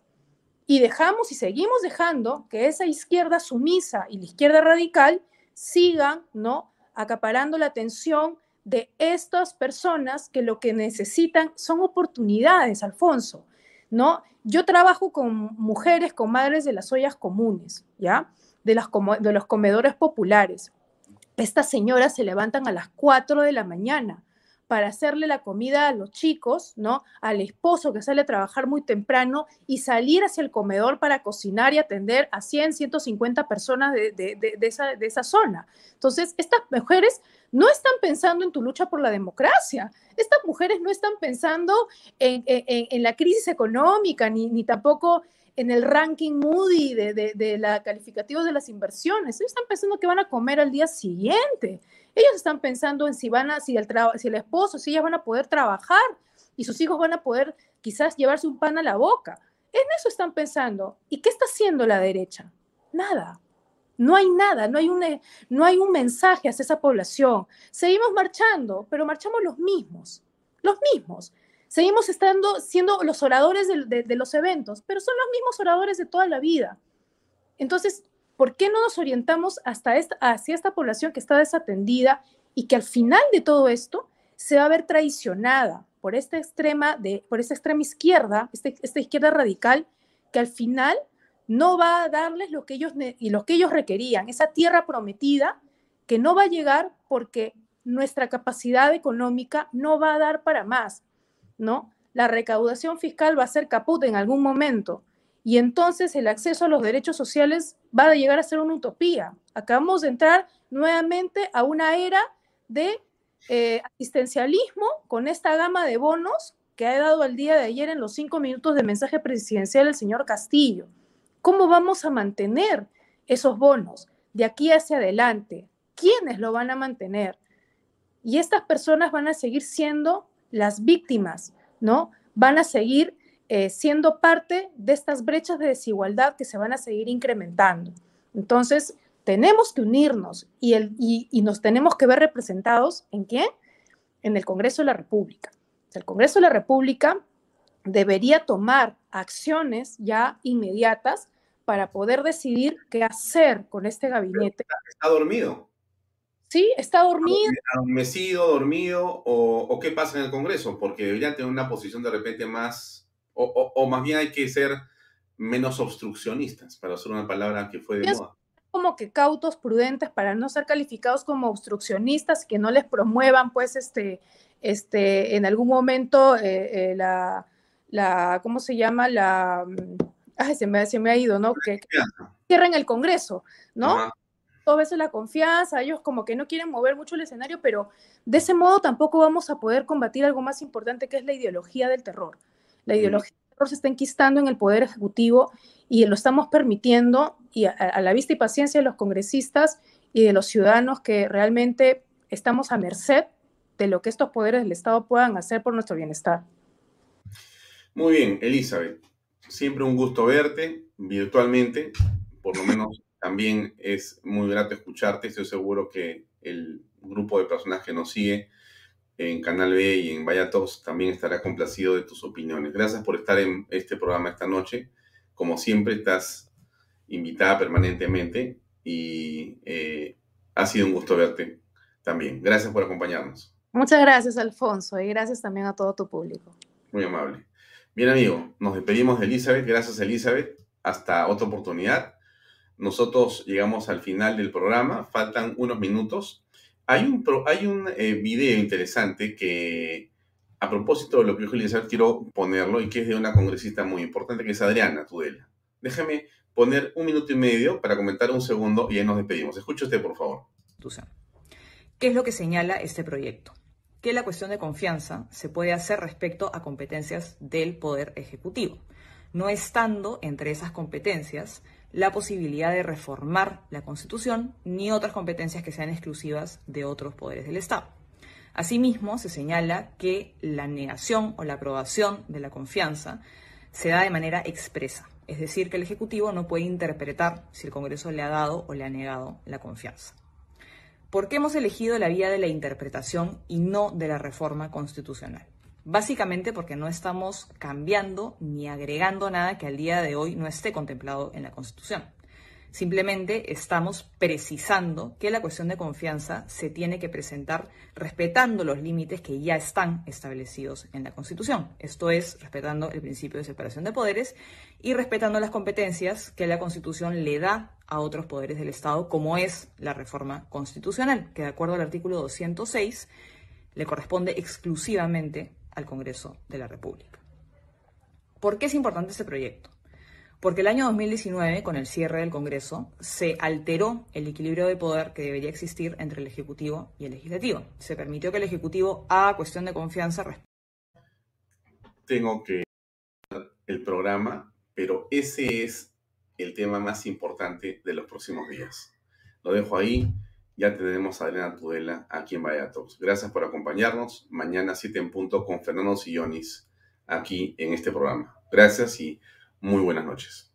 Speaker 2: y dejamos y seguimos dejando que esa izquierda sumisa y la izquierda radical sigan, ¿no? acaparando la atención de estas personas que lo que necesitan son oportunidades, Alfonso, ¿no? Yo trabajo con mujeres, con madres de las ollas comunes, ¿ya? De, las, de los comedores populares. Estas señoras se levantan a las 4 de la mañana para hacerle la comida a los chicos, ¿no? Al esposo que sale a trabajar muy temprano y salir hacia el comedor para cocinar y atender a 100, 150 personas de, esa, de esa zona. Entonces, estas mujeres no están pensando en tu lucha por la democracia. Estas mujeres no están pensando en, en, la crisis económica, ni, ni, tampoco en el ranking Moody de, de, de la calificativos de las inversiones. Ellos están pensando que van a comer al día siguiente. Ellos están pensando en si van a, si el, si el esposo, si ellas van a poder trabajar y sus hijos van a poder quizás llevarse un pan a la boca. En eso están pensando. ¿Y qué está haciendo la derecha? Nada. No hay nada, no hay, un, no hay un mensaje hacia esa población. Seguimos marchando, pero marchamos los mismos, los mismos. Seguimos estando, siendo los oradores de los eventos, pero son los mismos oradores de toda la vida. Entonces, ¿por qué no nos orientamos hasta esta, hacia esta población que está desatendida y que al final de todo esto se va a ver traicionada por esta extrema, de, por esta extrema izquierda, este, esta izquierda radical, que al final no va a darles lo que ellos y lo que ellos requerían, esa tierra prometida que no va a llegar porque nuestra capacidad económica no va a dar para más, ¿no? La recaudación fiscal va a ser caput en algún momento y entonces el acceso a los derechos sociales va a llegar a ser una utopía. Acabamos de entrar nuevamente a una era de eh, asistencialismo con esta gama de bonos que ha dado el día de ayer en los cinco minutos de mensaje presidencial el señor Castillo. ¿Cómo vamos a mantener esos bonos de aquí hacia adelante? ¿Quiénes lo van a mantener? Y estas personas van a seguir siendo las víctimas, ¿no? Van a seguir eh, siendo parte de estas brechas de desigualdad que se van a seguir incrementando. Entonces, tenemos que unirnos y, el, y, nos tenemos que ver representados en quién? En el Congreso de la República. El Congreso de la República debería tomar acciones ya inmediatas para poder decidir qué hacer con este gabinete.
Speaker 1: Está dormido.
Speaker 2: Sí, está dormido.
Speaker 1: Adormecido, dormido, o, o, qué pasa en el Congreso, porque debería tener una posición de repente más, o, o, más bien hay que ser menos obstruccionistas, para usar una palabra que fue de moda.
Speaker 2: Como que cautos, prudentes, para no ser calificados como obstruccionistas, que no les promuevan, pues, este, este, en algún momento eh, eh, la, la, ¿cómo se llama? La, mm, ay, se me, se me ha ido, ¿no? Que, cierren el Congreso, ¿no? Dos veces la confianza, ellos como que no quieren mover mucho el escenario, pero de ese modo tampoco vamos a poder combatir algo más importante que es la ideología del terror. La ideología del terror se está enquistando en el poder ejecutivo y lo estamos permitiendo y a, la vista y paciencia de los congresistas y de los ciudadanos que realmente estamos a merced de lo que estos poderes del Estado puedan hacer por nuestro bienestar.
Speaker 1: Muy bien, Elizabeth, siempre un gusto verte virtualmente, por lo menos también es muy grato escucharte. Estoy seguro que el grupo de personas que nos sigue en Canal B y en Vaya también estará complacido de tus opiniones. Gracias por estar en este programa esta noche. Como siempre, estás invitada permanentemente y eh, ha sido un gusto verte también. Gracias por acompañarnos.
Speaker 2: Muchas gracias, Alfonso, y gracias también a todo tu público.
Speaker 1: Muy amable. Bien, amigo, nos despedimos de Elizabeth. Gracias, Elizabeth. Hasta otra oportunidad. Nosotros llegamos al final del programa, faltan unos minutos. Hay un, hay un eh, video interesante que, a propósito de lo que dijo Elizabeth, quiero ponerlo y que es de una congresista muy importante, que es Adriana Tudela. Déjame poner un minuto y medio para comentar un segundo y ahí nos despedimos. Escuche usted, por favor.
Speaker 9: ¿Qué es lo que señala este proyecto? Que la cuestión de confianza se puede hacer respecto a competencias del Poder Ejecutivo, no estando entre esas competencias la posibilidad de reformar la Constitución ni otras competencias que sean exclusivas de otros poderes del Estado. Asimismo, se señala que la negación o la aprobación de la confianza se da de manera expresa, es decir, que el Ejecutivo no puede interpretar si el Congreso le ha dado o le ha negado la confianza. ¿Por qué hemos elegido la vía de la interpretación y no de la reforma constitucional? Básicamente porque no estamos cambiando ni agregando nada que al día de hoy no esté contemplado en la Constitución. Simplemente estamos precisando que la cuestión de confianza se tiene que presentar respetando los límites que ya están establecidos en la Constitución. Esto es, respetando el principio de separación de poderes y respetando las competencias que la Constitución le da a otros poderes del Estado, como es la reforma constitucional, que de acuerdo al artículo 206 le corresponde exclusivamente al Congreso de la República. ¿Por qué es importante este proyecto? Porque el año 2019, con el cierre del Congreso, se alteró el equilibrio de poder que debería existir entre el Ejecutivo y el Legislativo. Se permitió que el Ejecutivo haga cuestión de confianza.
Speaker 1: Tengo que el programa, pero ese es el tema más importante de los próximos días. Lo dejo ahí ya tenemos a Adriana Tudela aquí en Vaya Gracias por acompañarnos. Mañana 7 en punto con Fernando Sillonis aquí en este programa. Gracias y muy buenas noches.